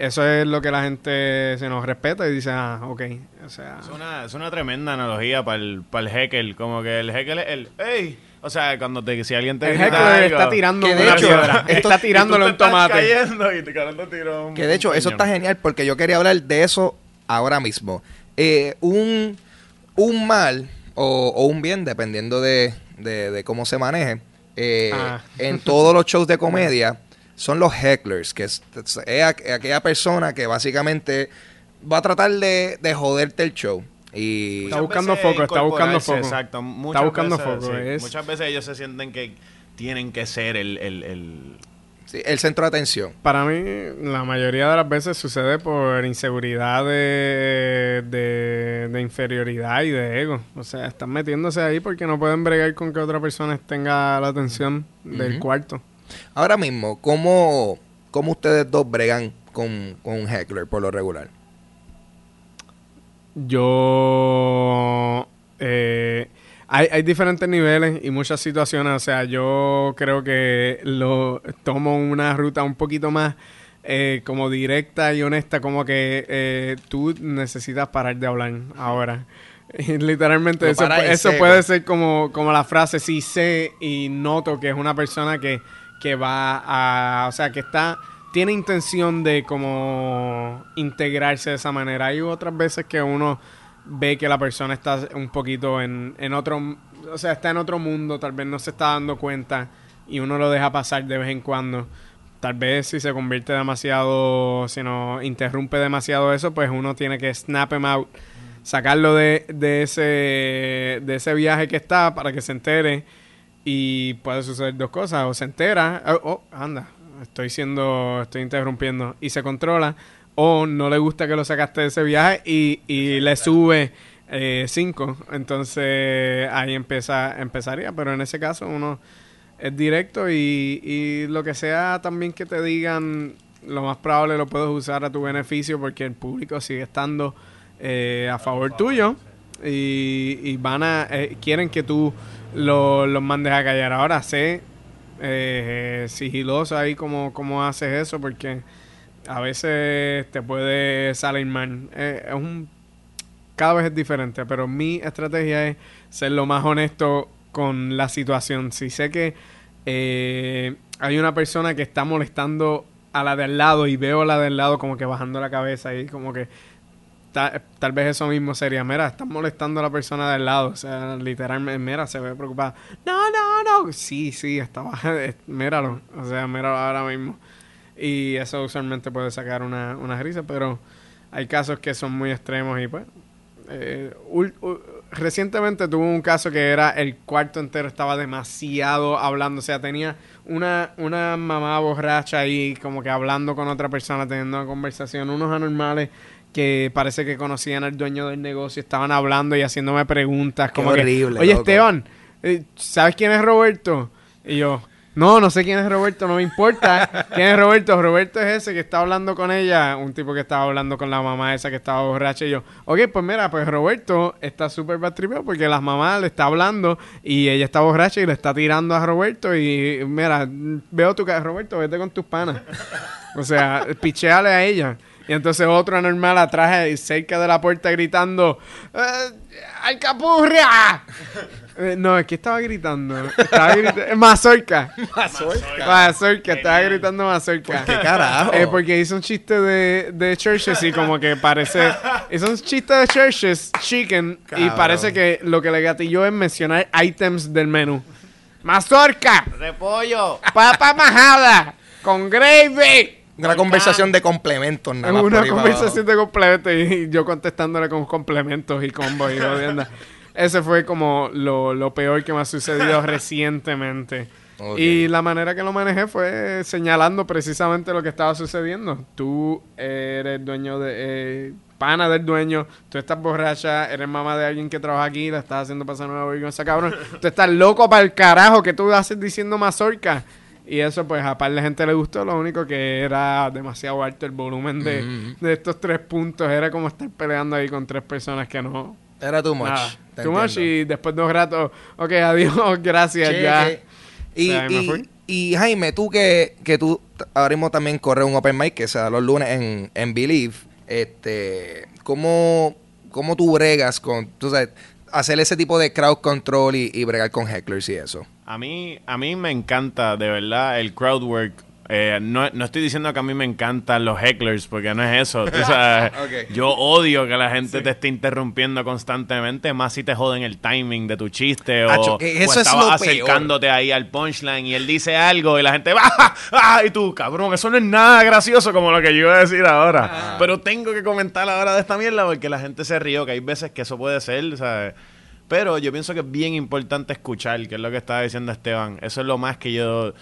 Eso es lo que la gente se nos respeta y dice, ah, ok, o sea... Es una, es una tremenda analogía para el, para el heckle. Como que el heckle es el, ¡ey! O sea, cuando te, si alguien te El grita algo, está tirando Que de una hecho, piedra, esto- está tirándole y un tomate. cayendo y te tiró un- Que de hecho, eso está genial porque yo quería hablar de eso ahora mismo. Eh, un, un mal o, o un bien, dependiendo de, de- de cómo se maneje, eh, Ah. en todos los shows de comedia son los hecklers, que es, es aqu- aquella persona que básicamente va a tratar de, de joderte el show. Y Está buscando foco, está buscando foco. Exacto. Muchas buscando veces, foco, sí. es- Muchas veces ellos se sienten que tienen que ser el... el, el- sí, el centro de atención. Para mí, la mayoría de las veces sucede por inseguridad de, de, de inferioridad y de ego. O sea, están metiéndose ahí porque no pueden bregar con que otra persona tenga la atención del cuarto. Ahora mismo, ¿cómo, cómo ustedes dos bregan con, con un heckler por lo regular? Yo... eh, hay, hay diferentes niveles y muchas situaciones. O sea, yo creo que lo tomo una ruta un poquito más eh, como directa y honesta, como que eh, tú necesitas parar de hablar ahora. Y literalmente eso, eso puede ser como, como la frase, si sé y noto que es una persona que, que va a, o sea, que está, tiene intención de como integrarse de esa manera. Hay otras veces que uno ve que la persona está un poquito en, en otro, o sea, está en otro mundo, tal vez no se está dando cuenta y uno lo deja pasar de vez en cuando. Tal vez si se convierte demasiado, si no interrumpe demasiado eso, pues uno tiene que snap him out, sacarlo de, de ese de ese viaje que está para que se entere y puede suceder dos cosas, o se entera, oh, oh, anda, estoy siendo, estoy interrumpiendo y se controla, o no le gusta que lo sacaste de ese viaje y, y le sube eh, cinco, entonces ahí empieza, empezaría, pero en ese caso uno es directo y, y lo que sea también que te digan, lo más probable lo puedes usar a tu beneficio porque el público sigue estando eh, a favor tuyo y, y van a eh, quieren que tú lo- los mandes a callar. Ahora sé eh, ahí como, como haces eso porque a veces te puede salir mal. Eh, es un cada vez es diferente, pero mi estrategia es ser lo más honesto con la situación. Si sé que eh, hay una persona que está molestando a la de al lado y veo a la de al lado como que bajando la cabeza y como que ta- tal vez eso mismo sería, mira, están molestando a la persona del lado. O sea, literalmente, mira, se ve preocupada. No, no, no. Sí, sí, estaba. míralo. O sea, míralo ahora mismo. Y eso usualmente puede sacar una, una risa, pero hay casos que son muy extremos y pues. eh, recientemente tuve un caso que era el cuarto entero estaba demasiado hablando, o sea, tenía una, una mamá borracha ahí como que hablando con otra persona, teniendo una conversación, unos anormales que parece que conocían al dueño del negocio, estaban hablando y haciéndome preguntas como que, horrible, oye loco. Esteban, eh, ¿sabes quién es Roberto? Y yo, no, no sé quién es Roberto, no me importa. ¿Quién es Roberto? Roberto es ese que está hablando con ella, un tipo que estaba hablando con la mamá esa que estaba borracha. Y yo, ok, pues mira, pues Roberto está súper bad tripeado porque la mamá le está hablando y ella está borracha y le está tirando a Roberto. Y mira, veo tu cara, Roberto, vete con tus panas. O sea, picheale a ella. Y entonces otro anormal atrás, eh, cerca de la puerta, gritando: "Eh, ¡Alcapurria! Eh, no, es que estaba gritando. Estaba gritando. Mazorca. Mazorca. Estaba gritando Mazorca. ¿Qué carajo? Eh, porque hizo un chiste de, de Churches y como que parece... Hizo un chiste de Churches, chicken, y parece que lo que le gatilló es mencionar items del menú. Mazorca, ¡Repollo! papa majada, con gravy. Una conversación de complementos, nada más. Una conversación de complementos y yo contestándole con complementos y combos y jodienda. Ese fue como lo, lo peor que me ha sucedido recientemente. Y la manera que lo manejé fue señalando precisamente lo que estaba sucediendo. Tú eres dueño de... eh, pana del dueño, tú estás borracha, eres mamá de alguien que trabaja aquí, la estás haciendo pasar una vergüenza, cabrón. Tú estás loco para el carajo que tú haces diciendo mazorca. Y eso, pues, a par de gente le gustó. Lo único que era demasiado alto el volumen de, Mm. de estos tres puntos. Era como estar peleando ahí con tres personas que no. Era too much. Nada. Too much. Y después de un rato, ok, adiós, gracias, ya. Y, O sea, ahí me y- fui. y, Jaime, tú que, que tú ahora mismo también corres un open mic que se da los lunes en, en Believe, este, ¿cómo, ¿cómo tú bregas con, tú sabes, hacer ese tipo de crowd control y, y bregar con hecklers y eso? A mí, a mí me encanta, de verdad, el crowd work. Eh, no, no estoy diciendo que a mí me encantan los hecklers, porque no es eso. tú sabes. Ok. Yo odio que la gente te esté interrumpiendo constantemente, más si te joden el timing de tu chiste o, Acho, que eso o estabas acercándote ahí al punchline y él dice algo y la gente va, ¡ah! Y tú, cabrón, eso no es nada gracioso como lo que yo iba a decir ahora. Ah. Pero tengo que comentar ahora de esta mierda porque la gente se rió, que hay veces que eso puede ser, ¿sabes? Pero yo pienso que es bien importante escuchar, que es lo que estaba diciendo Esteban. Eso es lo más que yo,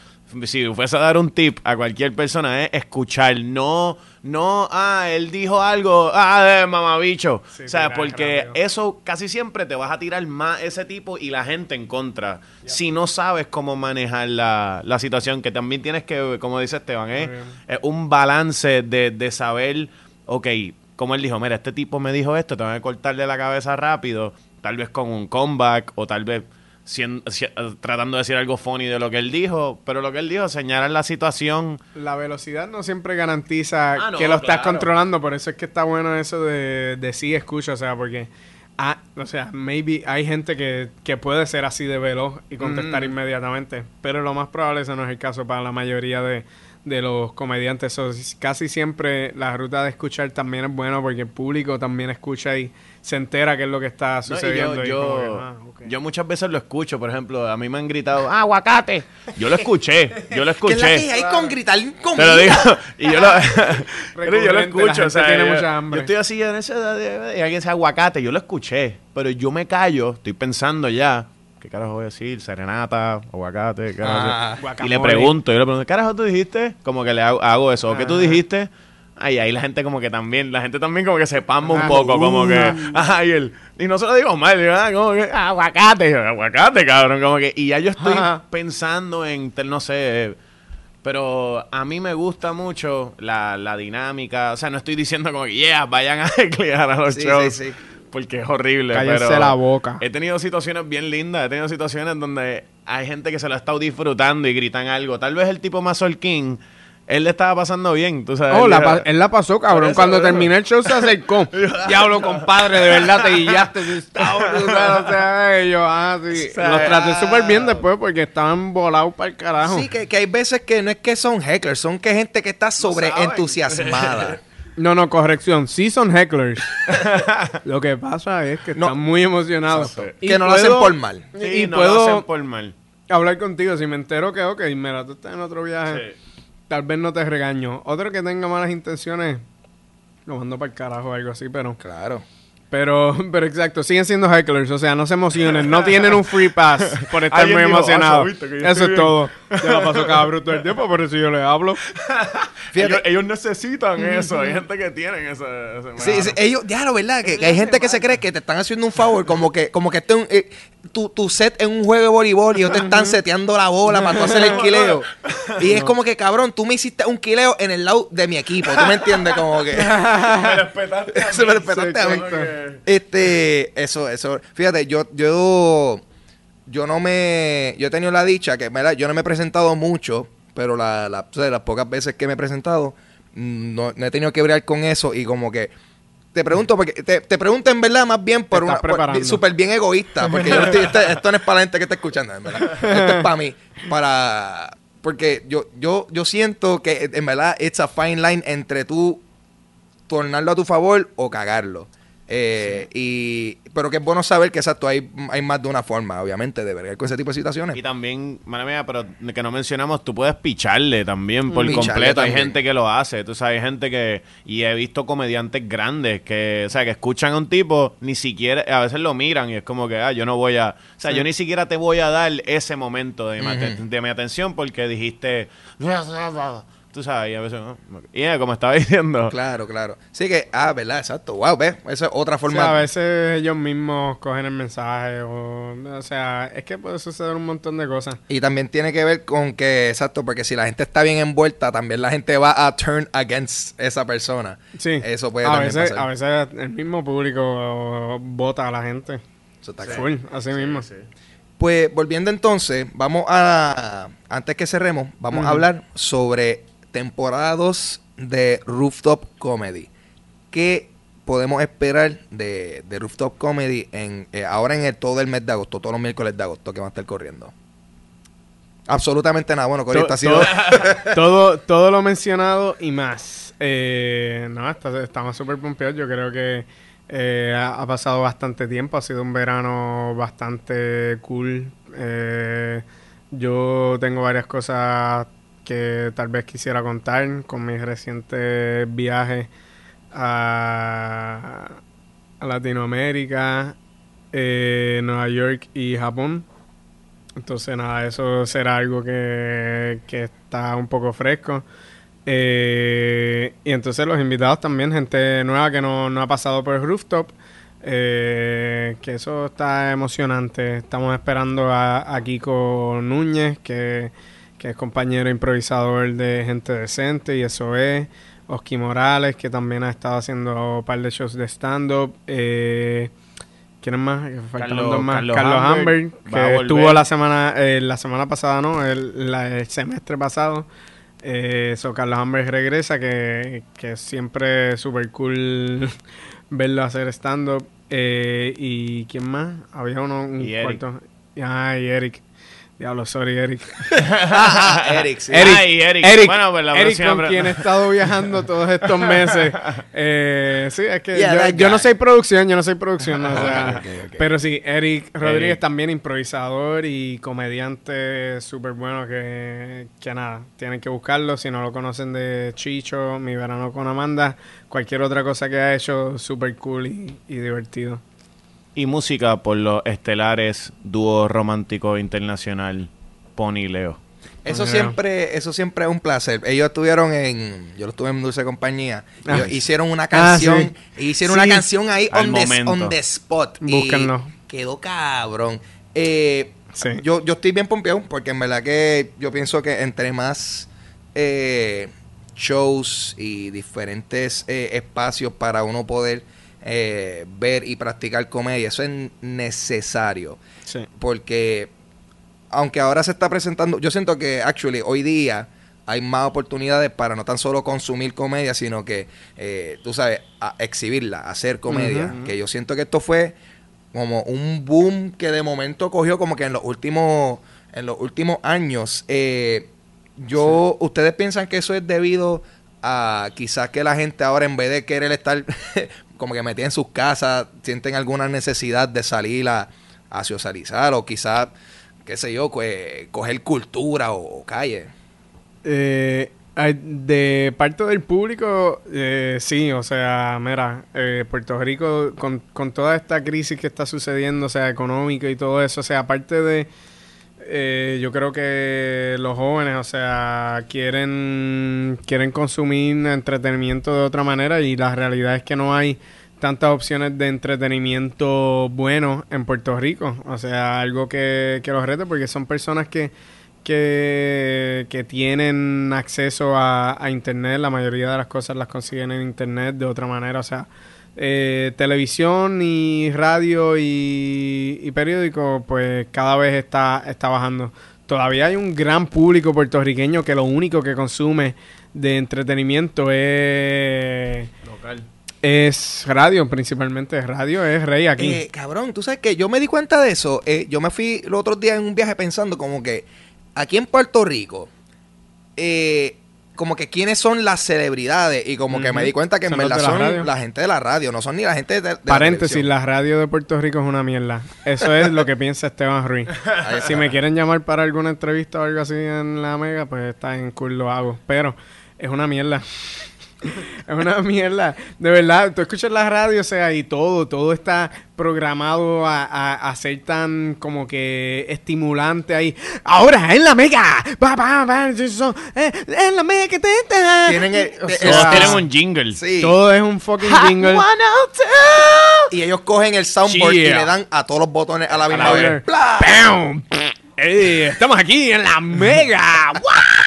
si fuese a dar un tip a cualquier persona, es escuchar. No, no, ah, él dijo algo, ah, eh, mamabicho. Sí, o sea, porque rápido. eso casi siempre te vas a tirar más ese tipo y la gente en contra. Si no sabes cómo manejar la, la situación, que también tienes que, como dice Esteban, bien. es un balance de, de saber, ok, como él dijo, mira, este tipo me dijo esto, tengo que cortarle la cabeza rápido, tal vez con un comeback o tal vez sien- si- tratando de decir algo funny de lo que él dijo, pero lo que él dijo, señalar la situación. La velocidad no siempre garantiza Ah, no, que lo estás controlando, por eso es que está bueno eso de, de sí escucha, o sea, porque, ah, o sea, maybe hay gente que, que puede ser así de veloz y contestar Mm. inmediatamente, pero lo más probable ese no es el caso para la mayoría de, de los comediantes. So, casi siempre la ruta de escuchar también es buena porque el público también escucha y se entera qué es lo que está No, y sucediendo. yo, y yo, que, ah, yo muchas veces lo escucho, por ejemplo, a mí me han gritado, ¡ah, aguacate! Yo lo escuché, yo lo ¿Qué es la que escuché. hay con gritar Te comida? lo digo. Y yo lo, pero yo lo Recurrente, la escucho. o sea, tiene yo, mucha hambre. yo estoy así en ese. Y alguien dice aguacate. Yo lo escuché. Pero yo me callo. Estoy pensando ya. ¿Qué carajo voy a decir? Serenata, aguacate. ¿qué? Ah, y le pregunto. Yo le pregunto, ¿qué carajo tú dijiste? Como que le hago, hago eso. ¿O ¿Qué tú dijiste? Ay, ahí la gente como que también, la gente también como que se pamba un Ajá. poco, como Uh. que, ajá, y él, y no se lo digo mal, digo, ah, como que, ah, aguacate, yo, aguacate, cabrón, como que, y ya yo estoy pensando en, no sé, pero a mí me gusta mucho la, la dinámica. O sea, no estoy diciendo como que, yeah, vayan a declarar a los Sí, shows. sí, sí. Porque es horrible. Cállense pero la boca. He tenido situaciones bien lindas. He tenido situaciones donde hay gente que se lo ha estado disfrutando y gritan algo. Tal vez el tipo más King, él le estaba pasando bien. Tú sabes. Oh, Él la él la pasó, cabrón. Eso, Cuando terminé el show se acercó. Diablo, compadre, de verdad te guillaste. o sea, yo, ah, sí. O sea, Los traté súper bien después porque estaban volados para el carajo. Sí, que, que hay veces que no es que son hecklers, son que gente que está sobre saben. entusiasmada. No, no, corrección. Sí son hecklers. Lo que pasa es que No. están muy emocionados. Y que no lo hacen por mal. Sí, y no puedo- lo hacen por mal. Hablar contigo. Si me entero que, ok, mira, tú estás en otro viaje, tal vez no te regaño. Otro que tenga malas intenciones, lo mando para el carajo o algo así, pero... Claro. Pero, pero exacto, siguen siendo hecklers, o sea, no se emocionen, no tienen un free pass por estar Alguien muy dijo, emocionado. "Ah, yo Eso es bien". todo. Yo la paso cabrón todo el tiempo, por eso yo le hablo. Fíjate. Ellos, ellos necesitan eso. Hay gente que tiene ese... ese Sí, sí, ellos, ya lo verdad, que, que hay gente que se cree que te están haciendo un favor, como que, como que este un- eh, tu, tu set en un juego de voleibol y ellos te están seteando la bola para tú hacer el quileo. Y es como que, cabrón, tú me hiciste un quileo en el lado de mi equipo, ¿tú me entiendes? Como que... Me respetaste. a Se me respetaste a mí. Este, eso, eso. Fíjate, yo, yo, yo no me, yo he tenido la dicha que, ¿verdad? Yo no me he presentado mucho, pero la, la- o sea, las pocas veces que me he presentado, mm, no, no he tenido que bregar con eso y como que te pregunto, porque te, te pregunto en verdad más bien por una, súper bien egoísta, porque yo estoy- este- esto no es para la gente que está escuchando, en verdad. Esto es para mí, para, porque yo, yo, yo siento que en verdad it's a fine line entre tú tornarlo a tu favor o cagarlo. Eh, y pero que es bueno saber que exacto hay, hay más de una forma obviamente de bregar con ese tipo de situaciones. Y también, madre mía, pero que no mencionamos, tú puedes picharle también por Picharle completo. Hay gente que lo hace, tú sabes, hay gente que... Y he visto comediantes grandes que, o sea, que escuchan a un tipo, ni siquiera, a veces lo miran y es como que, ah, yo no voy a... O sea, yo ni siquiera te voy a dar ese momento de, mi, de mi atención porque dijiste... Tú sabes, y a veces... ¿no? Y eh, como estaba diciendo... claro claro. Sí que ah verdad exacto. Wow ves esa es otra O forma sea, a veces ellos mismos cogen el mensaje o... O sea, es que puede suceder un montón de cosas. y también tiene que ver con que exacto porque si la gente está bien envuelta también la gente va a turn against esa persona. Sí. eso puede a también veces, pasar. a veces el mismo público vota a la gente. Eso está Full, así mismo. Pues volviendo entonces, vamos a, antes que cerremos, vamos a hablar sobre temporada 2 de Rooftop Comedy. ¿Qué podemos esperar de, de Rooftop Comedy en, eh, ahora en el, todo el mes de agosto, todos los miércoles de agosto que va a estar corriendo? Absolutamente nada. Bueno, Cory, To- esto ha sido... todo, todo lo mencionado y más. Eh, no, está- estamos súper pompeados. Yo creo que eh, ha, ha pasado bastante tiempo. Ha sido un verano bastante cool. Eh, yo tengo varias cosas que tal vez quisiera contar con mis recientes viajes a, Latinoamérica, eh, Nueva York y Japón. Entonces, nada, eso será algo que, que está un poco fresco. Eh, y entonces los invitados también, gente nueva que no, no ha pasado por el rooftop. eh, que eso está emocionante. Estamos esperando a, a Kiko Núñez, que, que es compañero improvisador de Gente Decente, y eso es. Oski Morales, que también ha estado haciendo un par de shows de stand-up. Eh, ¿Quiénes más? Carlos- más. Carlos Carlos, Hamburg que estuvo la semana eh, la semana pasada, ¿no? El, la- el semestre pasado. Eh, so Carlos Hamburg regresa, que, que siempre es súper cool verlo hacer stand-up. Eh, ¿Y quién más? Había uno, un Y Eric. cuarto. Ah, y Eric. Diablo, sorry, Eric. Eric, sí. Eric, Ay, Eric. Eric, Bueno, pues la Eric próxima con pre- quien he estado viajando todos estos meses. Eh, sí, es que Yeah, yo, no soy producción, yo no soy producción. o sea. Pero sí, Eric Rodríguez Eric. también improvisador y comediante súper bueno que, que nada, tienen que buscarlo. Si no lo conocen de Chicho, Mi Verano con Amanda, cualquier otra cosa que ha hecho, súper cool y, y divertido. Y música por los estelares dúo romántico internacional Pony y Leo. Eso siempre, eso siempre es un placer. Ellos estuvieron en, yo lo estuve en Dulce Compañía. Ah. Ellos hicieron una canción, sí. hicieron Sí. una canción ahí on the, on the spot. y Búsquenlo. quedó cabrón. Eh, Sí. yo, yo estoy bien pompeado porque en verdad que yo pienso que entre más eh, shows y diferentes eh, espacios para uno poder eh, ver y practicar comedia, eso es necesario Sí. porque aunque ahora se está presentando, yo siento que actually hoy día hay más oportunidades para no tan solo consumir comedia, sino que, eh, tú sabes, a exhibirla, hacer comedia. Que yo siento que esto fue como un boom que de momento cogió como que en los últimos, en los últimos años. Eh, yo, ¿ustedes piensan que eso es debido a quizás que la gente ahora en vez de querer estar como que metida en sus casas, sienten alguna necesidad de salir a, a socializar o quizás, qué sé yo, co- coger cultura o, calle? Eh, de parte del público, eh, sí, o sea, mira, eh, Puerto Rico con, con toda esta crisis que está sucediendo, o sea, económica y todo eso, o sea, aparte de, eh, yo creo que los jóvenes, o sea, quieren, quieren consumir entretenimiento de otra manera y la realidad es que no hay tantas opciones de entretenimiento bueno en Puerto Rico, o sea, algo que, que los rete porque son personas que que, que tienen acceso a, a internet, la mayoría de las cosas las consiguen en internet de otra manera, o sea, eh, televisión y radio y, y periódico, pues cada vez está, está bajando. Todavía hay un gran público puertorriqueño que lo único que consume de entretenimiento es, Local. es radio, principalmente radio es rey aquí. Eh, cabrón, tú sabes que yo me di cuenta de eso. eh, yo me fui los otros días en un viaje pensando como que aquí en Puerto Rico, eh, como que quiénes son las celebridades y como que me di cuenta que en verdad la son la gente de la radio, no son ni la gente de, Paréntesis, la radio de Puerto Rico es una mierda. Eso es lo que piensa Esteban Ruiz. si me quieren llamar para alguna entrevista o algo así en la Mega, pues está en cool, lo hago. Pero es una mierda. Es una mierda. De verdad, tú escuchas la radio, o sea, y todo, todo está programado a, a- a ser tan como que estimulante ahí. Ahora, en la Mega. Va, va, va, eso, eh, en la Mega que te... Tienen el- O el- sea, Todos Ah. tienen un jingle. Sí. Todo es un fucking jingle. Y ellos cogen el soundboard y Yeah. le dan a todos los botones a la misma estamos aquí en la Mega. ¡Wow!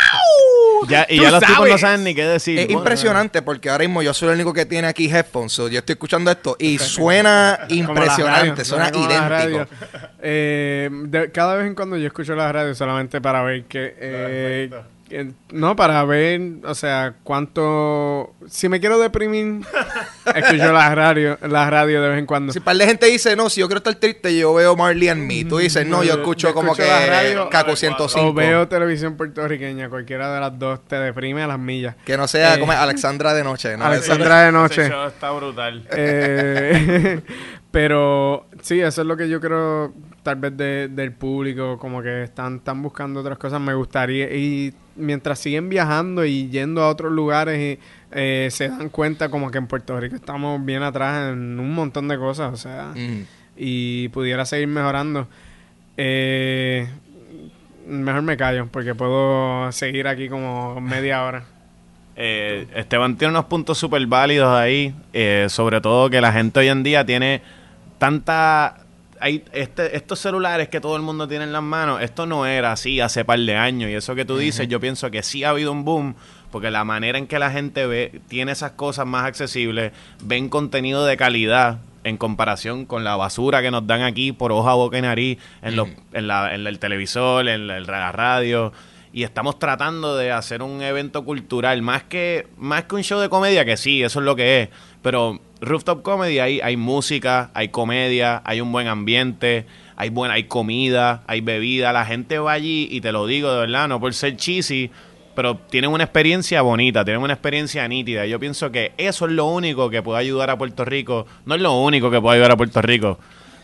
Ya, y ya los tipos no saben ni qué decir. Es Bueno, impresionante porque ahora mismo yo soy el único que tiene aquí headphones. so yo estoy escuchando esto y suena impresionante, radio, suena idéntico. Eh, de- cada vez en cuando yo escucho la radio solamente para ver que... eh, que- no, para ver, o sea, cuánto... Si me quiero deprimir, escucho la radio, la radio de vez en cuando. Si un par de gente dice, no, si yo quiero estar triste, yo veo Marley and Me. Tú dices, no, yo yo- escucho yo como escucho que la radio Caco o 105. veo televisión puertorriqueña, cualquiera de las dos te deprime a las millas. Que no sea Eh, como Alexandra de noche. ¿no? Alexandra de Ese noche. show está brutal. Eh, pero sí, eso es lo que yo creo tal vez de- del público, como que están, están buscando otras cosas. Me gustaría, y mientras siguen viajando y yendo a otros lugares, y, eh, se dan cuenta como que en Puerto Rico estamos bien atrás en un montón de cosas, o sea, Mm. y pudiera seguir mejorando. Eh, mejor me callo, porque puedo seguir aquí como media hora. Eh, Esteban tiene unos puntos súper válidos ahí, eh, sobre todo que la gente hoy en día tiene tanta... Hay este, estos celulares que todo el mundo tiene en las manos, esto no era así hace par de años y eso que tú dices, yo pienso que sí ha habido un boom porque la manera en que la gente ve, tiene esas cosas más accesibles, ven contenido de calidad en comparación con la basura que nos dan aquí por hoja, boca y nariz, en, los, en, la, en el televisor, en la, en la radio y estamos tratando de hacer un evento cultural más que más que un show de comedia que sí eso es lo que es pero rooftop comedy hay hay música hay comedia hay un buen ambiente hay buena hay comida hay bebida la gente va allí y te lo digo de verdad no por ser cheesy pero tienen una experiencia bonita, tienen una experiencia nítida. Yo pienso que eso es lo único que puede ayudar a Puerto Rico. No es lo único que puede ayudar a Puerto Rico,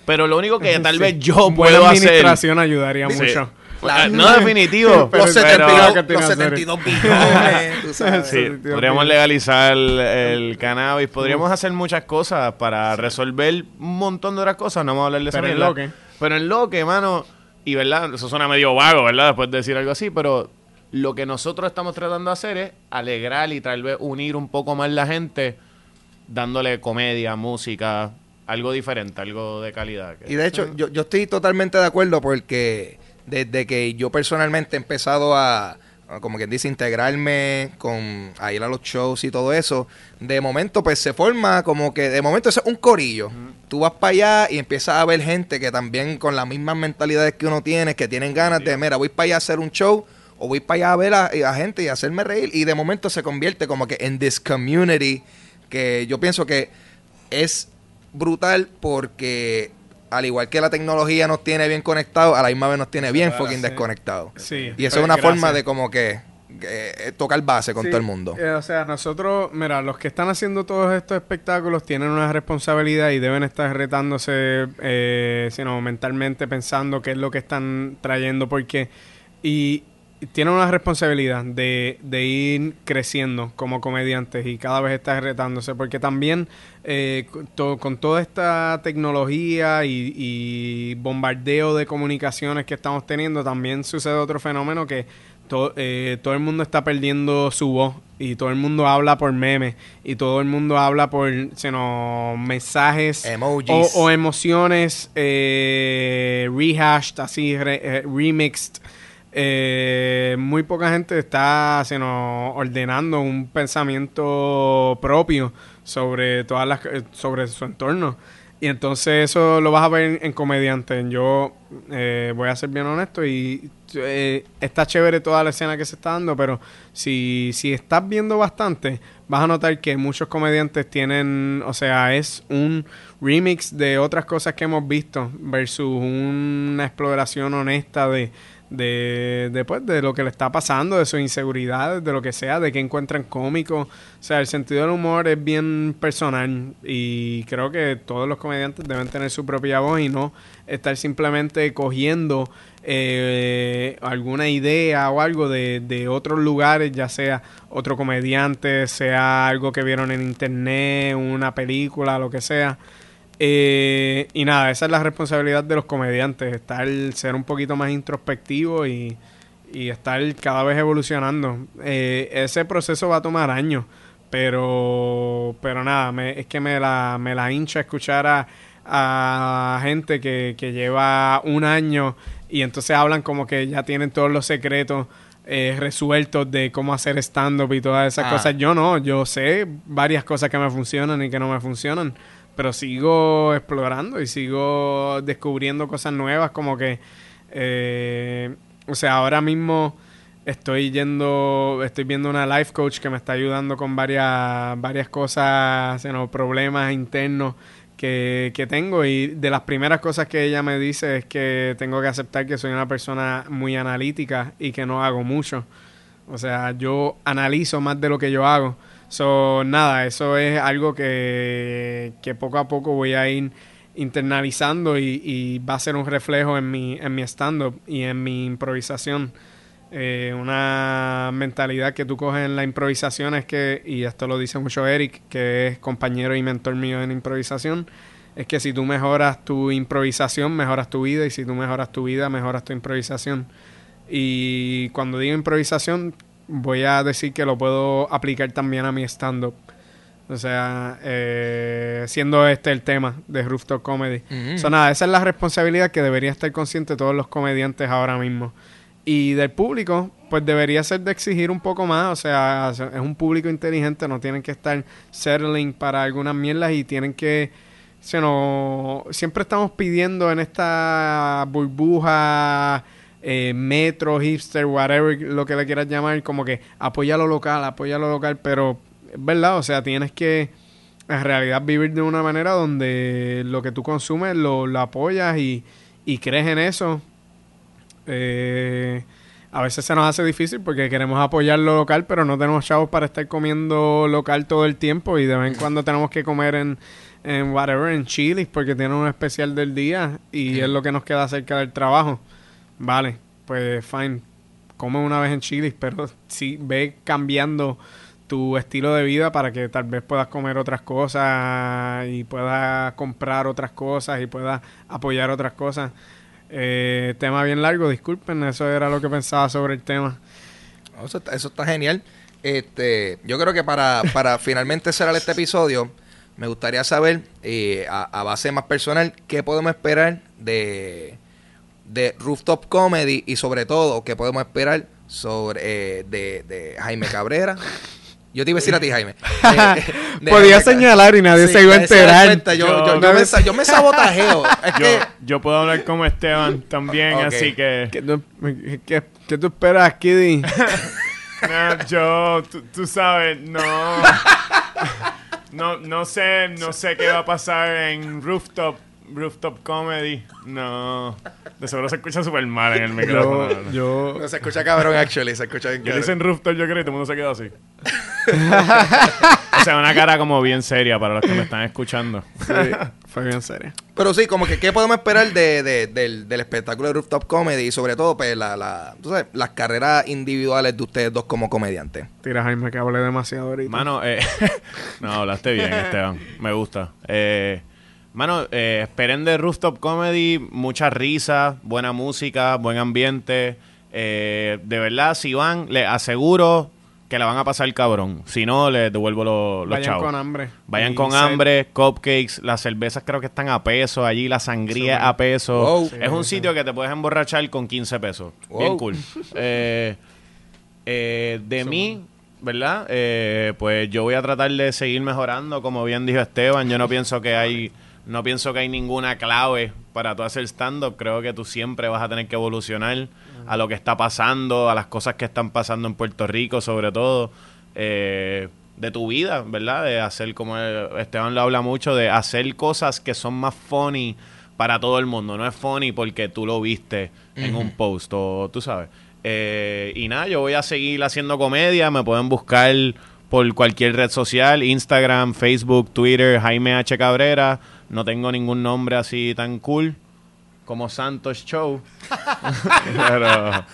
pero lo único que tal Sí. vez yo Buena puedo hacer. administración ayudaría Sí. mucho. La- no definitivo. Pero- los, pero- 72, pero- los 72 billones, tú sabes. Sí, Tío, podríamos legalizar el cannabis, podríamos hacer muchas cosas para resolver un montón de otras cosas, no vamos a hablar de eso. Pero en lo que. Pero en lo que, mano, y verdad, eso suena medio vago, ¿verdad? Después de decir algo así, pero lo que nosotros estamos tratando de hacer es alegrar y tal vez unir un poco más la gente, dándole comedia, música, algo diferente, algo de calidad. Y de hecho, yo, yo estoy totalmente de acuerdo porque desde que yo personalmente he empezado a, como quien dice, integrarme con a ir a los shows y todo eso, de momento pues se forma como que de momento es un corillo. Tú vas para allá y empiezas a ver gente que también con las mismas mentalidades que uno tiene, que tienen ganas de, mira, voy para allá a hacer un show o voy para allá a ver a, a gente y hacerme reír y de momento se convierte como que en this community que yo pienso que es brutal porque al igual que la tecnología nos tiene bien conectados, a la misma vez nos tiene bien fucking desconectados. Sí. Y eso es una gracias. forma de como que eh, tocar base con Sí, todo el mundo. eh, o sea, nosotros, mira, los que están haciendo todos estos espectáculos tienen una responsabilidad y deben estar retándose, eh, sino mentalmente pensando qué es lo que están trayendo, porque y tienen una responsabilidad de, de ir creciendo como comediantes y cada vez estar retándose, porque también eh, con, to- con toda esta tecnología y, y bombardeo de comunicaciones que estamos teniendo, también sucede otro fenómeno que to- eh, todo el mundo está perdiendo su voz y todo el mundo habla por memes y todo el mundo habla por sino, mensajes Emojis. o, o emociones eh, rehashed, así re- eh, remixed. Eh, muy poca gente está sino, ordenando un pensamiento propio sobre todas las eh, sobre su entorno. Y entonces eso lo vas a ver en comediantes yo eh, voy a ser bien honesto y eh, está chévere toda la escena que se está dando pero si, si estás viendo bastante vas a notar que muchos comediantes tienen o sea es un remix de otras cosas que hemos visto versus una exploración honesta de de, de, pues, de lo que le está pasando, de sus inseguridades, de lo que sea, de que encuentran cómico. O sea, el sentido del humor es bien personal y creo que todos los comediantes deben tener su propia voz y no estar simplemente cogiendo eh, alguna idea o algo de, de otros lugares, ya sea otro comediante, sea algo que vieron en internet, una película, lo que sea. Eh, y nada, esa es la responsabilidad de los comediantes, estar, ser un poquito más introspectivo y, y estar cada vez evolucionando. Eh, ese proceso va a tomar años, pero, pero nada, me- es que me la, me la hincha escuchar a, a gente que, que lleva un año y entonces hablan como que ya tienen todos los secretos eh, resueltos de cómo hacer stand-up y todas esas Ah. cosas. Yo no, yo sé varias cosas que me funcionan y que no me funcionan, pero sigo explorando y sigo descubriendo cosas nuevas como que, eh, o sea, ahora mismo estoy yendo, estoy viendo una life coach que me está ayudando con varias, varias cosas, you problemas internos que, que tengo y de las primeras cosas que ella me dice es que tengo que aceptar que soy una persona muy analítica y que no hago mucho. O sea, yo analizo más de lo que yo hago. So, nada, eso es algo que, que poco a poco voy a ir internalizando y, va a ser un reflejo en mi, en mi stand-up y en mi improvisación. Eh, una mentalidad que tú coges en la improvisación es que, y esto lo dice mucho Eric, que es compañero y mentor mío en improvisación, es que si tú mejoras tu improvisación, mejoras tu vida, y si tú mejoras tu vida, mejoras tu improvisación. Y cuando digo improvisación, voy a decir que lo puedo aplicar también a mi stand-up. O sea, eh, siendo este el tema de Rooftop Comedy. Ujú. So, nada, esa es la responsabilidad que debería estar consciente todos los comediantes ahora mismo. Y del público, pues debería ser de exigir un poco más. O sea, es un público inteligente, no tienen que estar settling para algunas mierdas y tienen que. sino, siempre estamos pidiendo en esta burbuja, eh, metro, hipster, whatever, lo que le quieras llamar, como que apoya lo local, apoya lo local, pero es verdad, o sea, tienes que en realidad vivir de una manera donde lo que tú consumes lo, lo apoyas y, y crees en eso. Eh, a veces se nos hace difícil porque queremos apoyar lo local, pero no tenemos chavos para estar comiendo local todo el tiempo y de vez en cuando tenemos que comer en, en whatever, en Chili's porque tienen un especial del día y es lo que nos queda cerca del trabajo. Vale, pues fine, come una vez en Chili's, pero sí ve cambiando tu estilo de vida para que tal vez puedas comer otras cosas y puedas comprar otras cosas y puedas apoyar otras cosas. Eh, tema bien largo, disculpen, eso era lo que pensaba sobre el tema. No, Eso está, eso está genial. Este, yo creo que para, para finalmente cerrar este episodio, me gustaría saber, eh, a, a base más personal, qué podemos esperar de, de Rooftop Comedy y sobre todo, qué podemos esperar sobre eh, de, de Jaime Cabrera. Yo te iba a decir a ti, Jaime. De- de Podía señalar y nadie Sí, se iba a enterar. Yo, Yo- yo- yo nadie me, yo me sabotajeo. Es Yo, que yo puedo hablar como Esteban también, así que... ¿Qué tú, qué- qué tú esperas, Kiddy? No, yo, tú, tú sabes, no. No, no sé, no sé qué va a pasar en Rooftop, Rooftop Comedy. No. De seguro se escucha súper mal en el micrófono. Yo, yo, No, se escucha cabrón, actually. Se escucha bien cabrón. dicen rooftop, yo creo, y todo el mundo se queda así. o sea, una cara como bien seria para los que me están escuchando. sí, fue bien serio. Pero sí, como que, ¿qué podemos esperar de, de- del, del espectáculo de Rooftop Comedy? Y sobre todo, pues, la, la, sabes, las carreras individuales de ustedes dos como comediantes. Tira Jaime que hablé demasiado ahorita. Mano, eh, no, hablaste bien, Esteban. Me gusta. Eh, mano, eh, esperen de Rooftop Comedy mucha risa, buena música, buen ambiente. Eh, de verdad, si van, les aseguro que la van a pasar cabrón. Si no, les devuelvo lo- los Vayan chavos. con hambre. Vayan Y con hambre, cupcakes, las cervezas creo que están a peso allí, la sangría Sí. a peso. Wow. Es un sitio que te puedes emborrachar con 15 pesos. Bien cool. Eh, eh, de mí, ¿verdad? Eh, pues yo voy a tratar de seguir mejorando, como bien dijo Esteban. Yo no pienso que hay, no pienso que hay ninguna clave para tú hacer stand-up. Creo que tú siempre vas a tener que evolucionar a lo que está pasando, a las cosas que están pasando en Puerto Rico, sobre todo. eh, de tu vida, ¿verdad? De hacer, como eh, Esteban lo habla mucho, de hacer cosas que son más funny para todo el mundo. No es funny porque tú lo viste en un post o tú sabes. Eh, y nada, yo voy a seguir haciendo comedia. Me pueden buscar por cualquier red social, Instagram, Facebook, Twitter, Jaime H. Cabrera. No tengo ningún nombre así tan cool como Santos Show.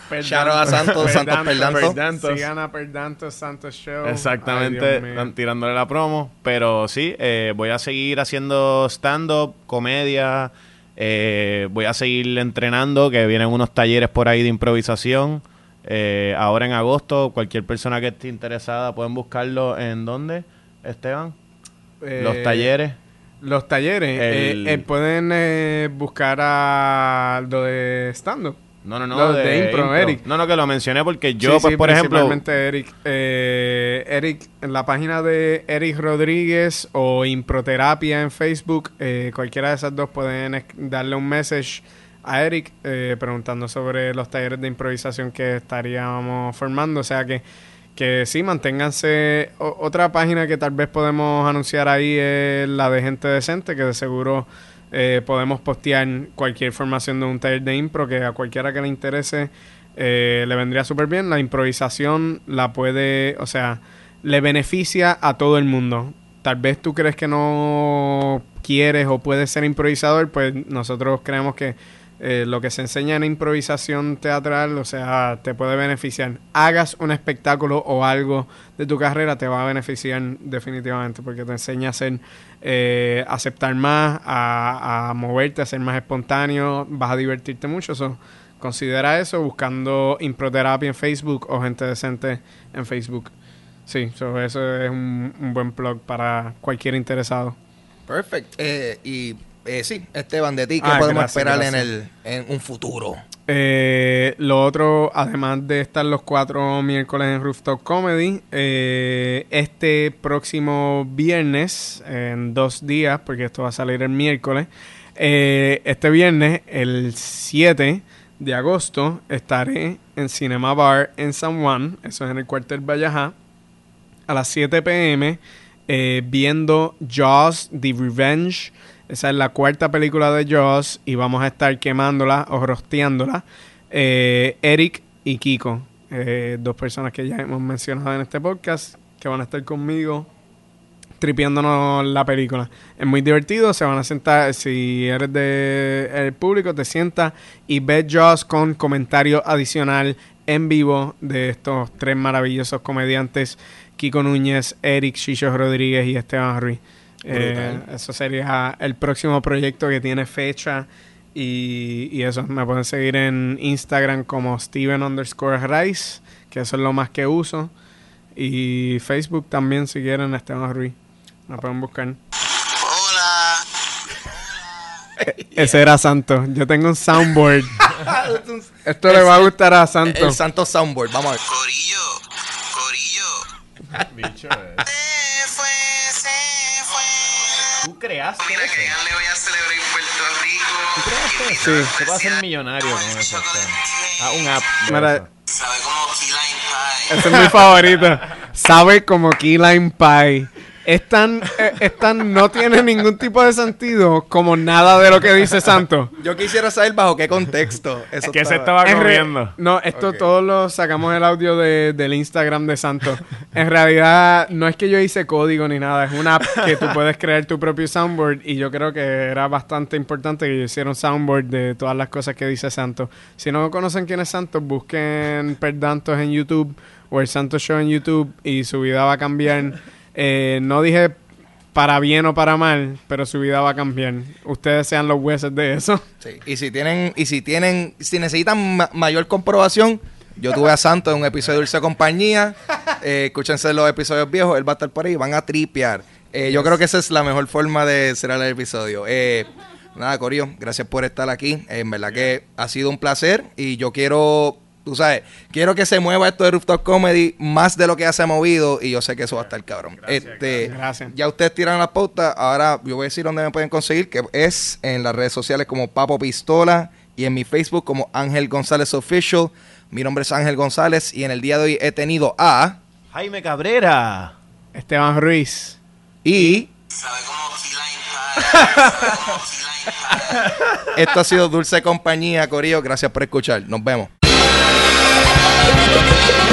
Pero a Santos, Santos Perdanto. Perdantos. Sigan a Perdantos Santos Show. Exactamente, Ay, están tirándole la promo. Pero sí, eh, voy a seguir haciendo stand-up, comedia. eh, voy a seguir entrenando, que vienen unos talleres por ahí de improvisación. eh, ahora en agosto, cualquier persona que esté interesada pueden buscarlo en dónde, Esteban. Los Eh, talleres. Los talleres. El- eh, eh, pueden eh, buscar a lo de stand-up. No, no, no. de impro, Eric. No, no, que lo mencioné porque yo, Sí, pues, sí, por ejemplo. principalmente Eric. Eh, Eric, en la página de Eric Rodríguez o Improterapia en Facebook, eh, cualquiera de esas dos pueden darle un message a Eric eh, preguntando sobre los talleres de improvisación que estaríamos formando. O sea que, que sí, manténganse. Otra página que tal vez podemos anunciar ahí es la de Gente Decente, que de seguro eh, podemos postear cualquier formación de un taller de impro que a cualquiera que le interese eh, le vendría súper bien. La improvisación la puede, o sea, le beneficia a todo el mundo. Tal vez tú crees que no quieres o puedes ser improvisador, pues nosotros creemos que eh, lo que se enseña en improvisación teatral, o sea, te puede beneficiar. Hagas un espectáculo o algo de tu carrera, te va a beneficiar definitivamente, porque te enseña a ser, eh, aceptar más, a, moverte, a ser más espontáneo, vas a divertirte mucho. So, considera eso buscando improterapia en Facebook o gente decente en Facebook. Sí, so, eso es un, buen plug para cualquier interesado. Perfect. Eh, y eh, sí, Esteban, de ti, ¿qué Ah, podemos gracias, esperar gracias. en el en un futuro? Eh, lo otro, además de estar los cuatro miércoles en Rooftop Comedy, eh, este próximo viernes, en dos días, porque esto va a salir el miércoles, eh, este viernes, el 7 de agosto, estaré en Cinema Bar en San Juan, eso es en el cuartel Vallajá, a las 7 pm, eh, viendo Jaws The Revenge. Esa es la cuarta película de Jaws y vamos a estar quemándola o rosteándola. Eh, Eric y Kiko, eh, dos personas que ya hemos mencionado en este podcast, que van a estar conmigo tripiándonos la película. Es muy divertido, se van a sentar, si eres de el público, te sientas y ves Jaws con comentario adicional en vivo de estos tres maravillosos comediantes, Kiko Núñez, Eric Chicho Rodríguez y Esteban Ruiz. Eh, eso sería el próximo proyecto que tiene fecha y, y eso, me pueden seguir en Instagram como Steven underscore Rice, que eso es lo más que uso. Y Facebook también, si quieren, Esteban Ruiz. Me pueden buscar. Hola. Ese era Santo. Yo tengo un soundboard. Esto le va a gustar a Santo. El Santo Soundboard, vamos a ver. Corillo. Corillo. Bicho, Se creaste Mira que eso? le voy a celebrar en Puerto ¿Tú Rico. creaste Sí. eso? Tú vas a ser millonario con eso. Ah, un app. Mira. Sabe como Key Lime Pie. Ese es mi favorito. Sabe como Key Lime Pie. Es tan, eh, es tan- no tiene ningún tipo de sentido como nada de lo que dice Santo. Yo quisiera saber bajo qué contexto. Eso ¿Qué se estaba- comiendo? No, esto todos lo sacamos el audio de- del Instagram de Santo. En realidad, no es que yo hice código ni nada, es una app que tú puedes crear tu propio soundboard y yo creo que era bastante importante que yo hiciera un soundboard de todas las cosas que dice Santo. Si no conocen quién es Santo, busquen Perdantos en YouTube o el Santo Show en YouTube y su vida va a cambiar. Eh, no dije para bien o para mal, pero su vida va a cambiar. Ustedes sean los jueces de eso. Sí. Y si tienen, y si tienen, si necesitan ma- mayor comprobación, yo tuve a Santo en un episodio de Dulce Compañía. Eh, escúchense los episodios viejos, él va a estar por ahí, van a tripear. Eh, yo creo que esa es la mejor forma de cerrar el episodio. Eh, nada, Corio, gracias por estar aquí. En verdad que ha sido un placer y yo quiero, tú sabes, quiero que se mueva esto de Rooftop Comedy más de lo que ya se ha movido y yo sé que eso va a estar cabrón. este, Gracias. Ya ustedes tiran las pautas, ahora yo voy a decir dónde me pueden conseguir, que es en las redes sociales como Papo Pistola y en mi Facebook como Ángel González Official. Mi nombre es Ángel González y en el día de hoy he tenido a Jaime Cabrera. Esteban Ruiz. y Sabe pie. esto ha sido Dulce Compañía, Corillo. Gracias por escuchar. Nos vemos. Thank you.